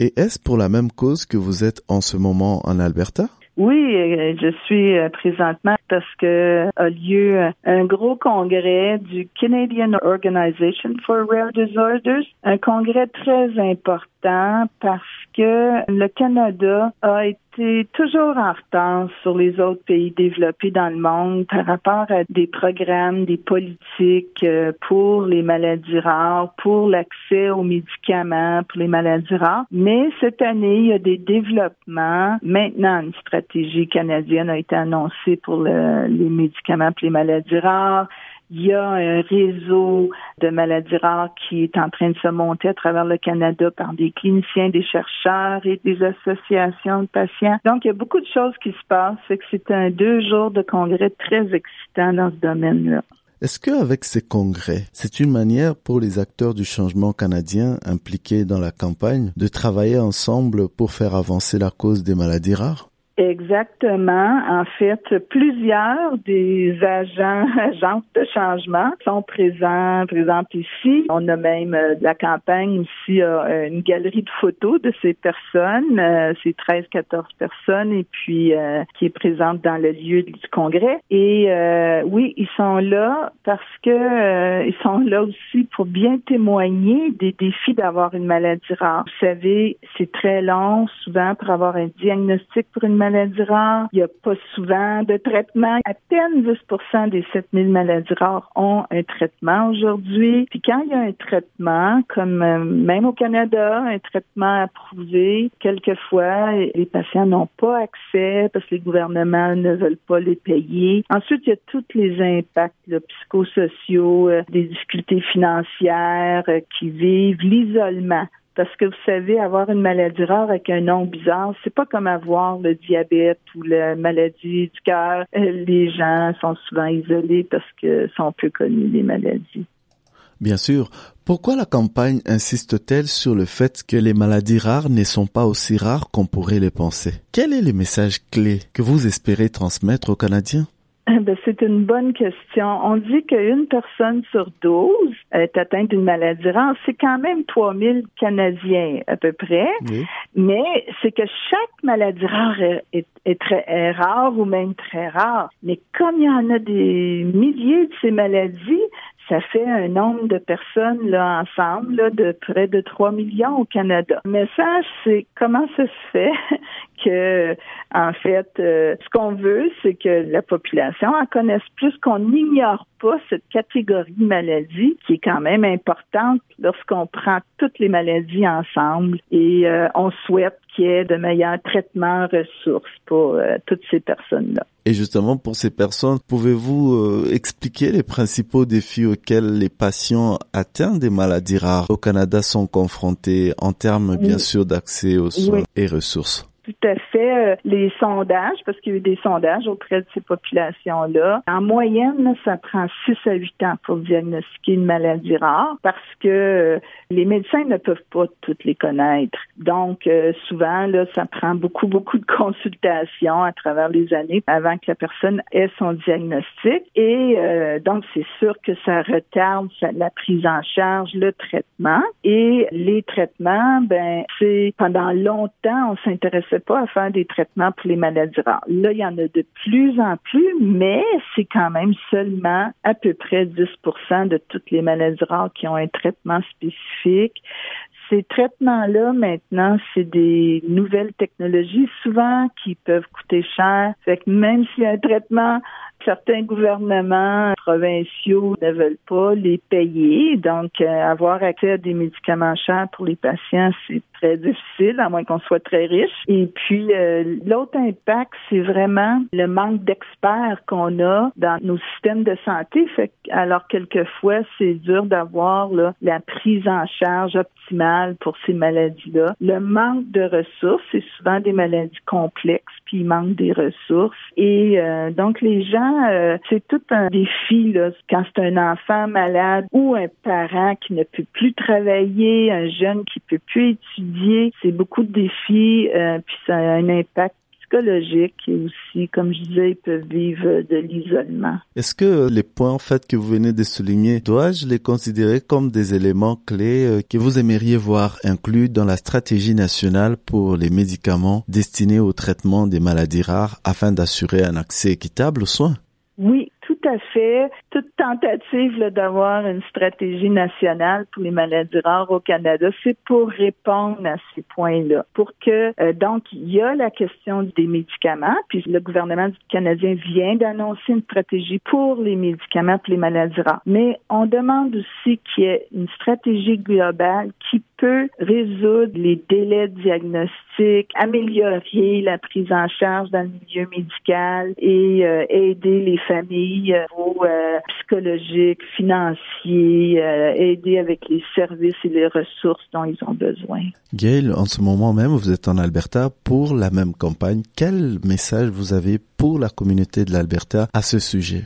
Et est-ce pour la même cause que vous êtes en ce moment en Alberta? Oui, euh, je suis euh, présentement parce que a lieu euh, un gros congrès du Canadian Organization for Rare Disorders, un congrès très important parce que le Canada a été toujours en retard sur les autres pays développés dans le monde par rapport à des programmes, des politiques euh, pour les maladies rares, pour l'accès aux médicaments pour les maladies rares. Mais cette année, il y a des développements. Maintenant, une stratégie canadienne a été annoncée pour le- les médicaments pour les maladies rares. Il y a un réseau de maladies rares qui est en train de se monter à travers le Canada par des cliniciens, des chercheurs et des associations de patients. Donc, il y a beaucoup de choses qui se passent. Fait que c'est un deux jours de congrès très excitant dans ce domaine-là. Est-ce qu'avec ces congrès, c'est une manière pour les acteurs du changement canadien impliqués dans la campagne de travailler ensemble pour faire avancer la cause des maladies rares? Exactement. En fait, plusieurs des agents, agents de changement sont présents, présents ici. On a même euh, de la campagne aussi euh, une galerie de photos de ces personnes, euh, ces 13, 14 personnes, et puis euh, qui est présente dans le lieu du congrès. Et euh, oui, ils sont là parce que euh, ils sont là aussi pour bien témoigner des défis d'avoir une maladie rare. Vous savez, c'est très long souvent pour avoir un diagnostic pour une maladie rare. Il n'y a pas souvent de traitement. À peine 10 des 7000 maladies rares ont un traitement aujourd'hui. Puis quand il y a un traitement, comme euh, même au Canada, un traitement approuvé, quelquefois, les patients n'ont pas accès parce que les gouvernements ne veulent pas les payer. Ensuite, il y a tous les impacts psychosociaux, euh, des difficultés financières euh, qui vivent, l'isolement. Parce que vous savez, avoir une maladie rare avec un nom bizarre, c'est pas comme avoir le diabète ou la maladie du cœur. Euh, Les gens sont souvent isolés parce que sont peu connus les maladies. Bien sûr. Pourquoi la campagne insiste-t-elle sur le fait que les maladies rares ne sont pas aussi rares qu'on pourrait les penser? Quel est le message clé que vous espérez transmettre aux Canadiens? C'est une bonne question. On dit qu'une personne sur 12 est atteinte d'une maladie rare. C'est quand même 3000 Canadiens à peu près. Oui. Mais c'est que chaque maladie rare est, est- est très est rare ou même très rare. Mais comme il y en a des milliers de ces maladies, ça fait un nombre de personnes là ensemble là, de près de 3 millions au Canada. Le message, c'est comment ça se fait que, en fait, euh, ce qu'on veut, c'est que la population en connaisse plus, qu'on n'ignore pas cette catégorie de maladies qui est quand même importante lorsqu'on prend toutes les maladies ensemble et euh, on souhaite de meilleurs traitements ressources pour euh, toutes ces personnes-là. Et justement, pour ces personnes, pouvez-vous euh, expliquer les principaux défis auxquels les patients atteints des maladies rares au Canada sont confrontés en termes, bien Oui. sûr, d'accès aux soins Oui. et ressources? Tout à fait. Euh, Les sondages, parce qu'il y a eu des sondages auprès de ces populations-là, en moyenne, ça prend 6 à 8 ans pour diagnostiquer une maladie rare parce que euh, les médecins ne peuvent pas toutes les connaître. Donc, euh, souvent, là, ça prend beaucoup, beaucoup de consultations à travers les années avant que la personne ait son diagnostic. Et euh, donc, c'est sûr que ça retarde la prise en charge, le traitement. Et les traitements, ben, c'est pendant longtemps, on pas à faire des traitements pour les maladies rares. Là, il y en a de plus en plus, mais c'est quand même seulement à peu près 10% de toutes les maladies rares qui ont un traitement spécifique. Ces traitements-là, maintenant, c'est des nouvelles technologies, souvent qui peuvent coûter cher. Fait que même s'il y a un traitement, certains gouvernements provinciaux ne veulent pas les payer. Donc, euh, avoir accès à des médicaments chers pour les patients, c'est très difficile, à moins qu'on soit très riche. Et puis, euh, l'autre impact, c'est vraiment le manque d'experts qu'on a dans nos systèmes de santé. Alors, quelquefois, c'est dur d'avoir la prise en charge optimale pour ces maladies-là. Le manque de ressources, c'est souvent des maladies complexes, il manque des ressources. Et euh, donc, les gens, euh, c'est tout un défi là, quand c'est un enfant malade ou un parent qui ne peut plus travailler, un jeune qui peut plus étudier. C'est beaucoup de défis, euh, puis ça a un impact psychologique et aussi, comme je disais, ils peuvent vivre de l'isolement. Est-ce que les points en fait que vous venez de souligner, dois-je les considérer comme des éléments clés euh, que vous aimeriez voir inclus dans la stratégie nationale pour les médicaments destinés au traitement des maladies rares afin d'assurer un accès équitable aux soins? Oui, à fait. Toute tentative d'avoir une stratégie nationale pour les maladies rares au Canada, c'est pour répondre à ces points-là. Pour que euh, donc il y a la question des médicaments, puis le gouvernement canadien vient d'annoncer une stratégie pour les médicaments pour les maladies rares. Mais on demande aussi qu'il y ait une stratégie globale qui peut résoudre les délais de diagnostic, améliorer la prise en charge dans le milieu médical et euh, aider les familles euh, au euh, psychologique, financier, euh, aider avec les services et les ressources dont ils ont besoin. Gail, en ce moment même, vous êtes en Alberta pour la même campagne. Quel message vous avez pour la communauté de l'Alberta à ce sujet?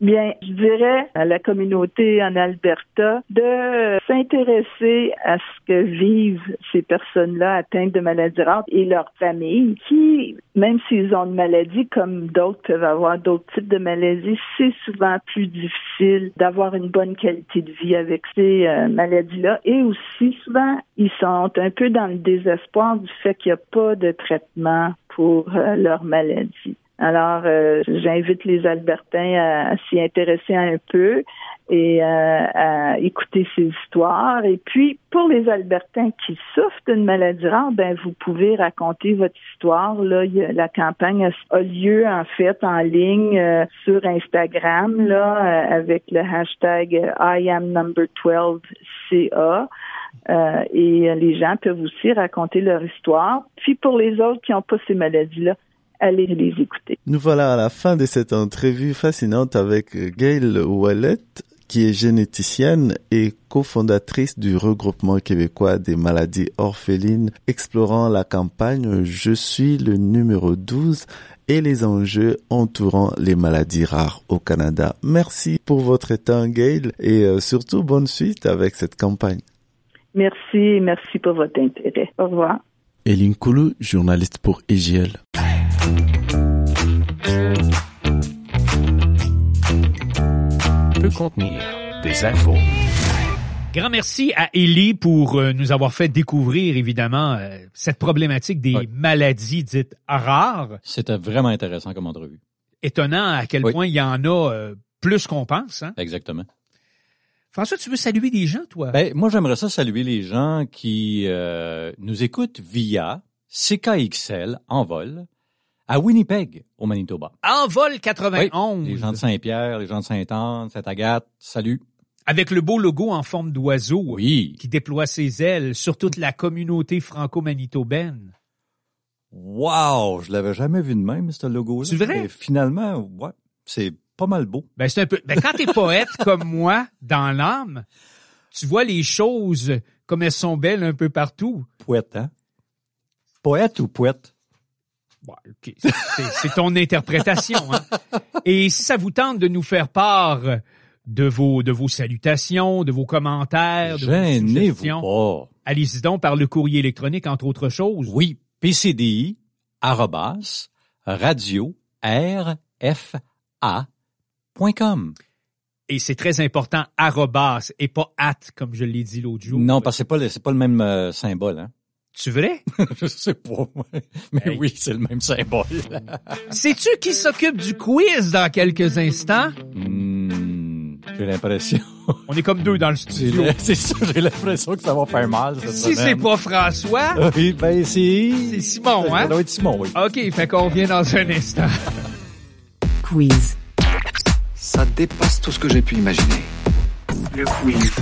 Bien, je dirais à la communauté en Alberta de s'intéresser à ce que vivent ces personnes-là atteintes de maladies rares et leurs familles qui, même s'ils ont une maladie comme d'autres peuvent avoir d'autres types de maladies, c'est souvent plus difficile d'avoir une bonne qualité de vie avec ces euh, maladies-là et aussi souvent ils sont un peu dans le désespoir du fait qu'il n'y a pas de traitement pour euh, leur maladie. Alors, euh, j'invite les Albertains à, s'y intéresser un peu et euh, à écouter ces histoires. Et puis, pour les Albertains qui souffrent d'une maladie rare, ben vous pouvez raconter votre histoire. Là, a- la campagne a, lieu en fait en ligne euh, sur Instagram là euh, avec le hashtag euh, I am number 12 CA. Euh, et les gens peuvent aussi raconter leur histoire. Puis pour les autres qui n'ont pas ces maladies-là, allez les écouter. Nous voilà à la fin de cette entrevue fascinante avec Gail Wallet, qui est généticienne et cofondatrice du regroupement québécois des maladies orphelines, explorant la campagne Je suis le numéro 12 et les enjeux entourant les maladies rares au Canada. Merci pour votre temps, Gail, et euh, surtout bonne suite avec cette campagne. Merci merci pour votre intérêt. Au revoir. Eline Koulou, journaliste pour EGL. Peut contenir des infos. Grand merci à Ellie pour euh, nous avoir fait découvrir, évidemment, euh, cette problématique des maladies dites rares. C'était vraiment intéressant comme entrevue. Étonnant à quel Oui. point il y en a euh, plus qu'on pense. Hein? Exactement. François, tu veux saluer des gens, toi? Ben, moi, j'aimerais ça saluer les gens qui euh, nous écoutent via CKXL en vol à Winnipeg, au Manitoba. en vol Oui, 91, les gens de Saint-Pierre, les gens de Sainte-Anne, Sainte-Agathe, salut. avec le beau logo en forme d'oiseau Oui. qui déploie ses ailes sur toute la communauté franco-manitobaine. Wow, je l'avais jamais vu de même, ce logo-là. C'est vrai? Finalement, ouais, c'est pas mal beau. Ben, c'est un peu. Ben, quand t'es poète comme moi, dans l'âme, tu vois les choses comme elles sont belles un peu partout. Poète, hein? Poète ou poète? Bon, ok, c'est- ton interprétation. Hein? Et si ça vous tente de nous faire part de vos de vos salutations, de vos commentaires, de vos suggestions, allez-y donc par le courrier électronique entre autres choses. Oui, PCDI, arrobas, radio, RFA.com. Et c'est très important, arrobas et pas at comme je l'ai dit l'autre jour. Non, parce que c'est pas le, c'est pas le même euh, symbole, hein? Tu vrai? Je sais pas, moi. mais Hey. oui, c'est le même symbole. Sais-tu qui s'occupe du quiz dans quelques instants? Hmm, j'ai l'impression. On est comme deux dans le C'est studio. c'est ça, j'ai l'impression que ça va faire mal. Cette Si c'est pas François, Oui, ben c'est. c'est Simon, Ça hein? doit être Simon, oui. OK, fait qu'on revient dans un instant. Quiz. Ça dépasse tout ce que j'ai pu imaginer. Le quiz.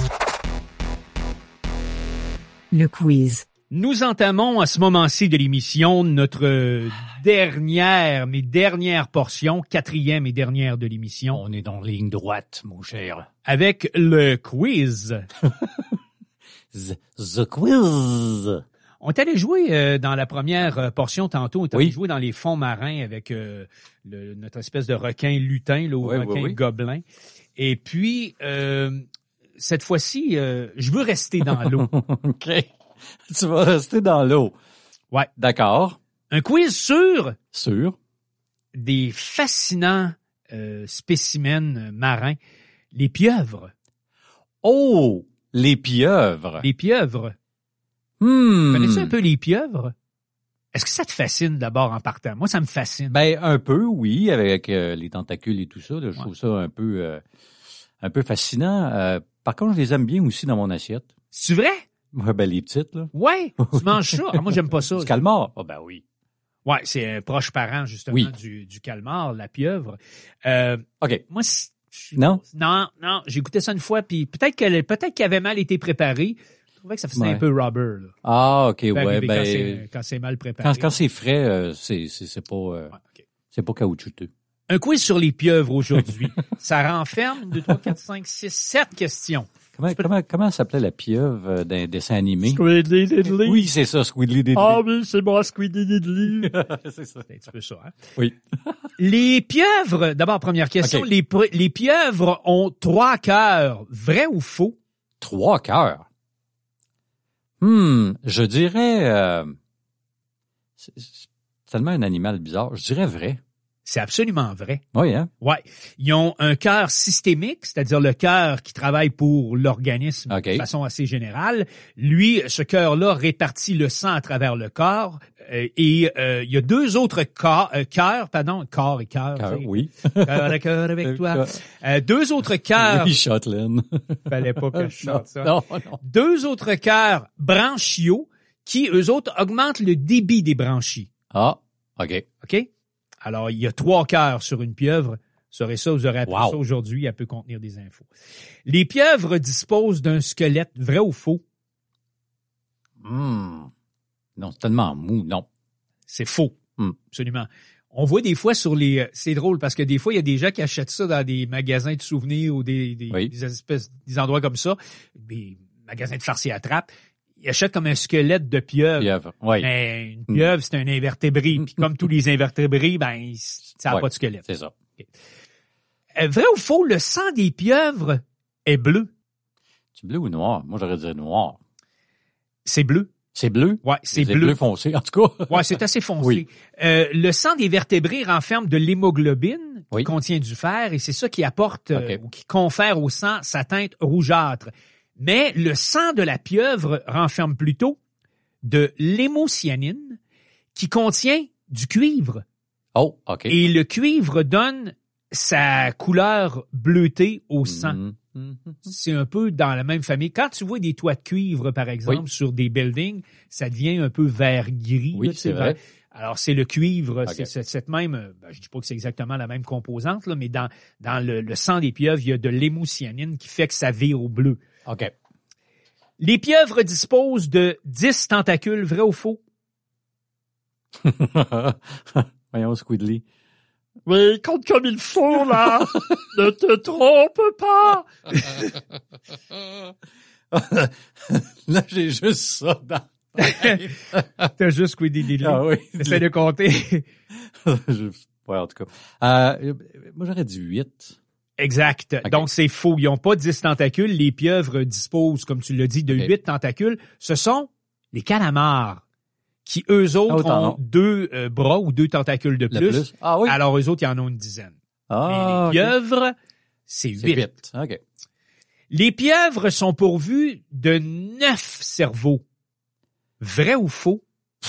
Le quiz. Nous entamons à ce moment-ci de l'émission notre dernière, mais dernière portion, quatrième et dernière de l'émission, On est dans ligne droite, mon cher. avec le quiz. The, quiz. On est allé jouer euh, dans la première euh, portion tantôt, on est allé Oui. jouer dans les fonds marins avec euh, le- notre espèce de requin lutin, le Oui, requin oui. gobelin. Et puis, euh, cette fois-ci, euh, je veux rester dans l'eau. OK. Tu vas rester dans l'eau. Ouais. D'accord. Un quiz sur Sûr. des fascinants euh, spécimens marins, les pieuvres. Oh, les pieuvres. Les pieuvres. Hmm. Connais-tu un peu les pieuvres? Est-ce que ça te fascine d'abord en partant? Moi, ça me fascine. Ben un peu, oui, avec euh, les tentacules et tout ça. là, je trouve ça un peu, euh, un peu fascinant. Euh, par contre, je les aime bien aussi dans mon assiette. C'est vrai? Ouais, ben les petites là. Ouais, tu manges ça. Ah, moi, j'aime pas ça. Du calmar. Ah ben oui. Ouais, c'est un proche parent, justement, Oui. du, du calmar, la pieuvre. Euh, Ok. moi, Non? Non, non, j'ai goûté ça une fois, puis peut-être qu'elle peut-être qu'elle avait mal été préparée. Je trouvais que ça faisait Ouais. un peu rubber. Là. Ah ok, peut ouais, ben c'est- quand c'est mal préparé. quand, quand c'est frais, euh, c'est pas euh, Ouais, c'est pas caoutchouteux. Un quiz sur les pieuvres aujourd'hui. ça renferme 2, 3, 4, 5, 6, 7 questions. Comment comment comment s'appelait la pieuvre euh, d'un dessin animé? Squidly diddly. Oui, c'est ça, Squidly Diddly. Ah oui, c'est moi, Squidly diddly. c'est ça. C'est un petit peu ça. Hein? Oui. Les pieuvres, d'abord première question, les, les pieuvres ont trois cœurs, vrai ou faux? Trois cœurs? Hmm, je dirais euh, c'est tellement un animal bizarre. Je dirais vrai. C'est absolument vrai. Oui, hein? Ouais. Ils ont un cœur systémique, c'est-à-dire le cœur qui travaille pour l'organisme OK. de façon assez générale. Lui, ce cœur-là répartit le sang à travers le corps. euh, et euh, il y a deux autres corps, euh, cœurs, pardon, corps et cœur. Cœur, oui. Cœur à cœur avec toi. Euh, deux autres cœurs. Oui, Shotland. Fallait pas que je chante ça. Non, non. Deux autres cœurs branchiaux qui, eux autres, augmentent le débit des branchies. Ah, OK. OK? Alors, il y a trois cœurs sur une pieuvre. Vous saurez ça, vous aurez appris Wow. ça aujourd'hui. Elle peut contenir des infos. Les pieuvres disposent d'un squelette, vrai ou faux? Hmm. Non, c'est tellement mou, non. C'est faux. Hmm. Absolument. On voit des fois sur les... euh, C'est drôle parce que des fois, il y a des gens qui achètent ça dans des magasins de souvenirs ou des, des, Oui. des espèces, des endroits comme ça, des magasins de farce et attrape. Ils achètent comme un squelette de pieuvre. Pieuvre. Oui, Mais une Hmm. pieuvre, c'est un invertébré. Puis comme tous les invertébrés, ben, ça n'a pas de squelette. c'est ça. Euh, Vrai ou faux, le sang des pieuvres est bleu? C'est bleu ou noir? Moi, j'aurais dit noir. C'est bleu. C'est bleu? Ouais, c'est bleu. bleu foncé, en tout cas. Ouais, c'est assez foncé. Oui. Euh, le sang des vertébrés renferme de l'hémoglobine qui contient du fer et c'est ça qui apporte euh, ou qui confère au sang sa teinte rougeâtre. Mais le sang de la pieuvre renferme plutôt de l'hémocyanine qui contient du cuivre. Oh, OK. Et le cuivre donne sa couleur bleutée au sang. Mhm. Mhm. C'est un peu dans la même famille. Quand tu vois des toits de cuivre, par exemple, Oui. sur des buildings, ça devient un peu vert gris. Oui, c'est vrai. Alors, c'est le cuivre, c'est cette même, euh, ben, je dis pas que c'est exactement la même composante, là, mais dans, dans le, le sang des pieuvres, il y a de l'hémocyanine qui fait que ça vire au bleu. OK. Les pieuvres disposent de 10 tentacules, vrai ou faux? Voyons, Squidly. Oui, compte comme il faut, là! ne te trompe pas! Là, j'ai juste ça dans... T'as juste Squiddy Dilly. Ah oui. Essaie de compter. Je- ouais, en tout cas. Euh, moi, j'aurais dit 8. Exact. Donc, c'est faux. Ils n'ont pas 10 tentacules. Les pieuvres disposent, comme tu l'as dit, de Ok. 8 tentacules. Ce sont les calamars qui, eux autres, autant ont deux euh, bras ou deux tentacules de plus. plus. Ah oui. Alors, eux autres, ils en ont une dizaine. ah, Mais les pieuvres, c'est C'est 8. 8. OK. Les pieuvres sont pourvues de neuf cerveaux. Vrai ou faux? Tu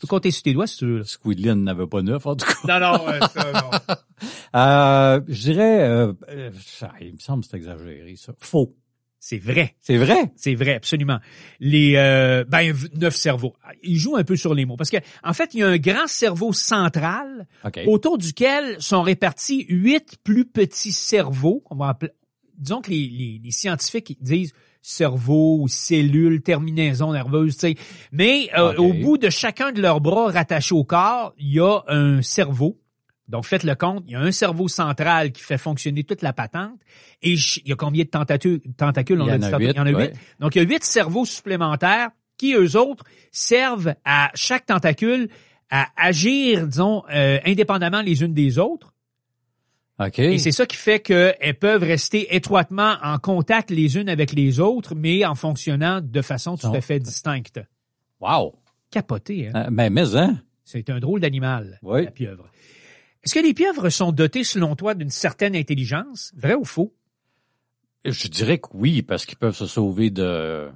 peux compter sur tes doigts si tu veux. Squidly n'avait pas 9, en tout cas. Non, non, ouais, ça, non. Euh, je dirais... Euh, euh, ça, il me semble que c'est exagéré, ça. Faux. C'est vrai. C'est vrai? C'est vrai, absolument. Les euh, ben neuf cerveaux. Ils jouent un peu sur les mots parce que en fait, il y a un grand cerveau central autour duquel sont répartis huit plus petits cerveaux. On va appeler, disons que les, les, les scientifiques disent cerveau ou cellules, terminaison nerveuse, tu sais. Mais euh, au bout de chacun de leurs bras rattachés au corps, il y a un cerveau. Donc, faites le compte, il y a un cerveau central qui fait fonctionner toute la patente. Et il y a combien de tentacules? tentacules? On Il y a en dit a huit, Il y en a huit. ouais. Donc, il y a huit cerveaux supplémentaires qui, eux autres, servent à chaque tentacule à agir, disons, euh, indépendamment les unes des autres. OK. Et c'est ça qui fait qu'elles peuvent rester étroitement en contact les unes avec les autres, mais en fonctionnant de façon tout à fait distincte. Wow. capoté, hein? Euh, Ben, mais, hein? C'est un drôle d'animal, Oui. la pieuvre. Est-ce que les pieuvres sont dotées, selon toi, d'une certaine intelligence? Vrai ou faux? Je dirais que oui, parce qu'ils peuvent se sauver de, de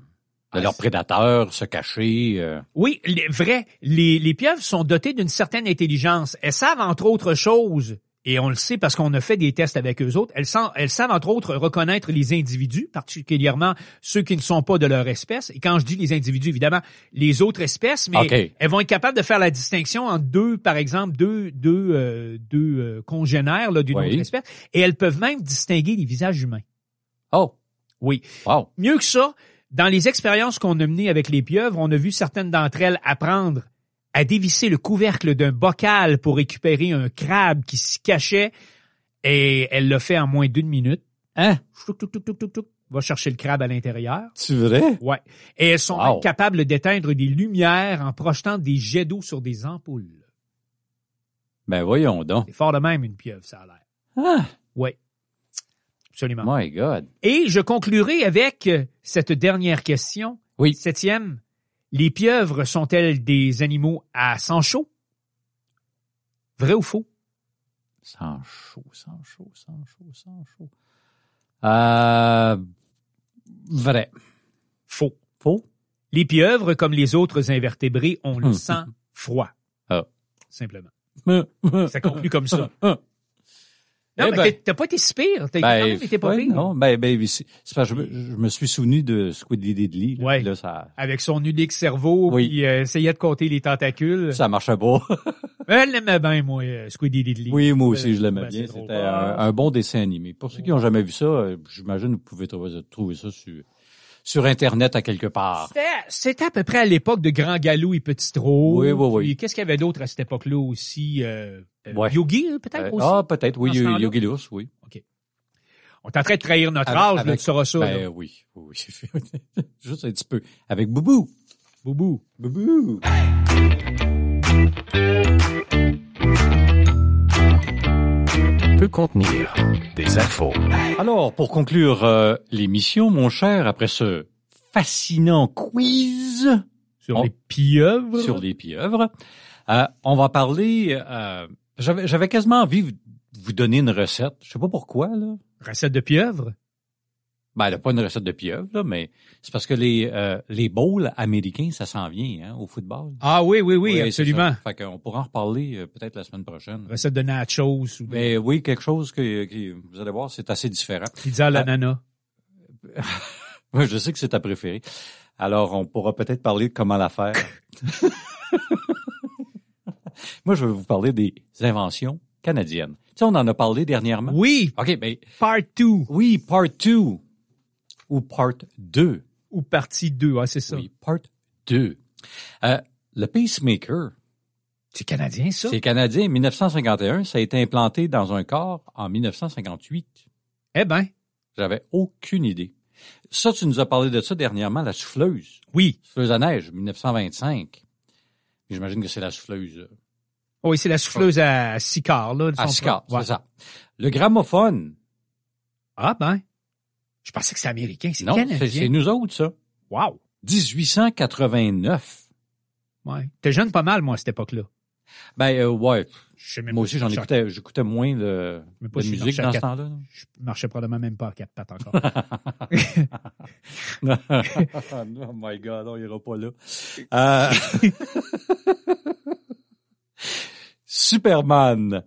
Ah, leurs prédateurs, se cacher. euh. Oui, les, vrai. Les, les pieuvres sont dotées d'une certaine intelligence. Elles savent, entre autres choses, et on le sait parce qu'on a fait des tests avec eux autres, elles, sa- elles savent, entre autres, reconnaître les individus, particulièrement ceux qui ne sont pas de leur espèce. Et quand je dis les individus, évidemment, les autres espèces, mais OK. elles vont être capables de faire la distinction entre deux, par exemple, deux, deux, euh, deux euh, congénères là, d'une Oui. autre espèce. Et elles peuvent même distinguer les visages humains. Oh, Oui. wow. Mieux que ça, dans les expériences qu'on a menées avec les pieuvres, on a vu certaines d'entre elles apprendre à dévisser le couvercle d'un bocal pour récupérer un crabe qui s'y cachait et elle l'a fait en moins d'une minute. Hein? Touc, touc, touc. Va chercher le crabe à l'intérieur. C'est vrai? Ouais. Et elles sont Wow. capables d'éteindre des lumières en projetant des jets d'eau sur des ampoules. Ben, voyons donc. C'est fort de même une pieuvre, ça a l'air. Ah, Ouais. Absolument. my God. Et je conclurai avec cette dernière question. Oui. Septième. Les pieuvres sont-elles des animaux à sang chaud? Vrai ou faux? Sans chaud, sans chaud, sans chaud, sans chaud. Euh, vrai. Faux. Faux? Les pieuvres, comme les autres invertébrés, ont le Hum. sang froid. Ah. Simplement. ben, Ça conclut comme ça. Non, Eh mais ben. t'as pas été si pire. T'as quand même été pas ouais, pire. non, ben, ben, c'est parce que je, me- je me suis souvenu de Squiddy Diddly. là, Ouais. Là, ça, Avec son unique cerveau, Oui. puis euh, essayait de compter les tentacules. ça marchait pas. Elle l'aimait bien, moi, euh, Squiddy Diddly. oui, moi aussi, je l'aimais Ben, bien. C'était un, un bon dessin animé. Pour ceux qui n'ont jamais vu ça, euh, j'imagine que vous pouvez trouver, trouver ça sur, sur Internet à quelque part. C'était- à peu près à l'époque de Grand Galou et Petit Trot. Oui, oui, oui. Qu'est-ce qu'il y avait d'autre à cette époque-là aussi? Euh, euh, Ouais. Yogi, euh, peut-être Euh, aussi? ah, peut-être, oui? Yogi Lousse, oui. On est en train de trahir notre Avec- âge, là, tu sauras ça. Ben oui, oui. Juste un petit peu. Avec Boubou. Boubou. Boubou. Peut contenir des infos. Alors, pour conclure euh, l'émission, mon cher, après ce fascinant quiz Sur On- les pieuvres. sur les pieuvres, euh, on va parler... euh, J'avais j'avais quasiment envie de vous donner une recette. Je sais pas pourquoi, là. Recette de pieuvre. Ben, elle a pas une recette de pieuvre, là, mais c'est parce que les, euh, les bowls américains, ça s'en vient hein, au football. Ah oui, oui, oui, absolument. Fait qu'on pourra en reparler euh, peut-être la semaine prochaine. Recette de nachos ou Mais oui, quelque chose que, que vous allez voir, c'est assez différent. pizza à l'ananas. Moi, je sais que c'est ta préférée. Alors, on pourra peut-être parler de comment la faire. Moi, je vais vous parler des inventions canadiennes. Tu sais, on en a parlé dernièrement? Oui, OK, ben, part 2 oui, part 2 ou part 2. ou partie 2. Ah, c'est ça. Oui, part 2. Euh, le pacemaker, C'est canadien, ça? c'est canadien. 1951, ça a été implanté dans un corps en 1958. Eh ben, J'avais aucune idée. Ça, tu nous as parlé de ça dernièrement, la souffleuse. oui. Souffleuse à neige, 1925. J'imagine que c'est la souffleuse euh, Oui, c'est la souffleuse à six quarts, là. à propre- ouais. c'est ça. Le gramophone, Ah ben. Je pensais que c'est américain. C'est non, c'est c'est canadien. nous autres, ça. Wow. 1889. Ouais. T'es jeune pas mal, moi, à cette époque-là. Ben, euh, ouais. Même Moi aussi, si j'en je écoutais, j'écoutais moins de, si musique dans ce temps-là. Je marchais probablement même pas à quatre pattes encore. oh my God, on ira pas là. Euh, Superman.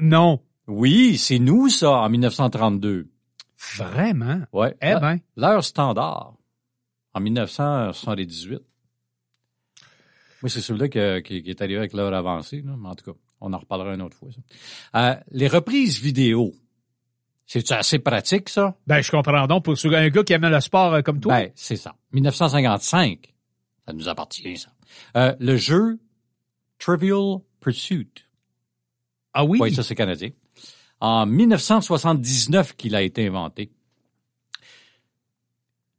non. Oui, c'est nous, ça, en 1932. Vraiment? Ouais. Eh ben. L'heure standard, en 1978. Moi, c'est celui-là qui, qui est arrivé avec l'heure avancée. Là. Mais en tout cas, on en reparlera une autre fois. ça. Euh, les reprises vidéo. C'est assez pratique, ça? Ben, je comprends donc pour un gars qui aime le sport euh, comme toi. Ben, c'est ça. 1955. Ça nous appartient, ça. Euh, le jeu Trivial Pursuit. ah oui? Oui, ça, c'est canadien. En 1979 qu'il a été inventé.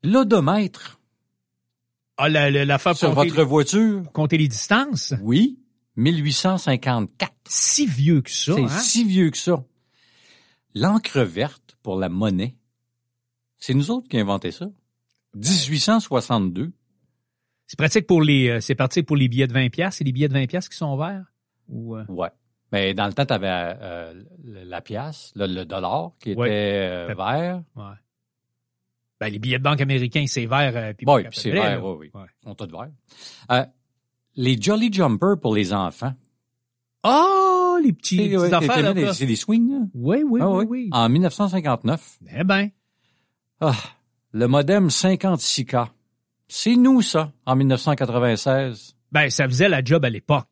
L'odomètre Ah, la, la, l'affaire sur votre voiture, compter les distances? oui, 1854. Si vieux que ça, c'est hein? si vieux que ça. L'encre verte pour la monnaie, c'est nous autres qui avons inventé ça. 1862. C'est pratique pour les, euh, c'est pratique pour les billets de 20 pièces. C'est les billets de 20 pièces qui sont verts? Ou, euh, Ouais. Mais dans le temps, tu avais la pièce, le, le dollar qui était euh, vert. ouais. Ben, les billets de banque américains, c'est vert. euh, puis Oui, c'est vert, là. oui, oui. Ouais. Sont tous verts. Euh, les Jolly Jumper pour les enfants. Oh, les petits, les C'est petits là. là. des swings, là? Oui, oui, Ah oui, oui. oui. En 1959. Eh ben, Ah, le modem 56K. C'est nous, ça, en 1996. ben, ça faisait la job à l'époque.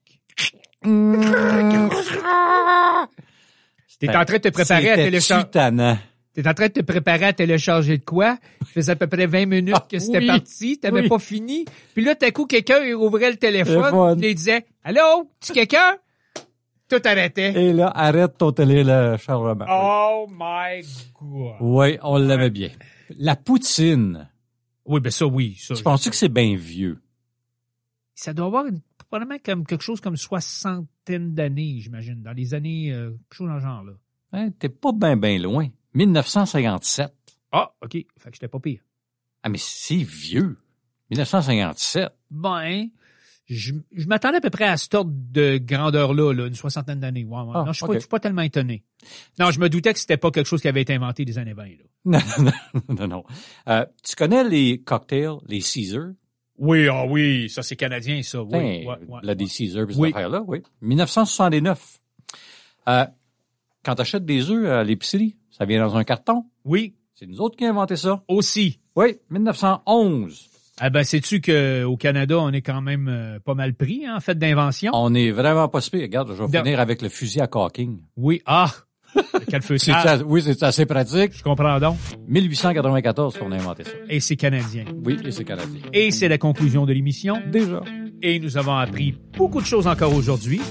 T'es Ben, en train de te préparer à télécharger. T'es en train de te préparer à télécharger de quoi? Ça faisait à peu près 20 minutes Ah, que c'était oui. parti, t'avais Oui. pas fini. Puis là, tout à coup, quelqu'un ouvrait le téléphone, il disait Allô, tu quelqu'un? Tout arrêtait. Et là, arrête ton téléchargement. Oh my god. Oui, on l'aimait bien. La poutine. Oui, ben ça, oui. Ça, Tu penses que c'est bien vieux? ça doit avoir une- probablement comme quelque chose comme soixantaine d'années, j'imagine, dans les années, euh, quelque chose dans le genre, là. Hein, T'es pas bien, bien loin. 1957. Ah, OK. Fait que j'étais pas pire. Ah, mais c'est vieux. 1957. Ben, je, je m'attendais à peu près à ce ordre de grandeur-là, là, une soixantaine d'années. Ouais, ouais. Ah, non, je suis ok. pas, je suis pas tellement étonné. Non, je me doutais que c'était pas quelque chose qui avait été inventé des années 20, là. Non, non, non. non. Euh, tu connais les cocktails, les Caesar? Oui, ah oui, ça c'est canadien, ça. Oui, ouais, ouais, là, des Oui. affaires-là, oui. 1969. Euh, quand tu achètes des œufs à l'épicerie, ça vient dans un carton. Oui, C'est nous autres qui avons inventé ça. aussi. Oui, 1911. Ah ben, sais-tu qu'au Canada, on est quand même euh, pas mal pris, hein, en fait, d'invention? On est vraiment pas super. Regarde, je vais Non. finir avec le fusil à caulking. Oui, ah! Quel feu C'est ça. a- oui, c'est assez pratique. Je comprends donc. 1894 qu'on a inventé ça. Et c'est canadien. Oui, et c'est canadien. Et c'est la conclusion de l'émission. Déjà. Et nous avons appris beaucoup de choses encore aujourd'hui.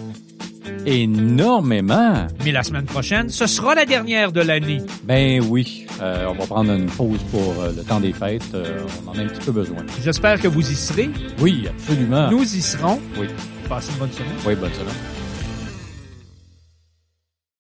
Énormément. Mais la semaine prochaine, ce sera la dernière de l'année. Ben oui, euh, on va prendre une pause pour euh, le temps des fêtes. Euh, on en a un petit peu besoin. J'espère que vous y serez. Oui, absolument. Nous y serons. Oui. Passez une bonne semaine. Oui, bonne semaine.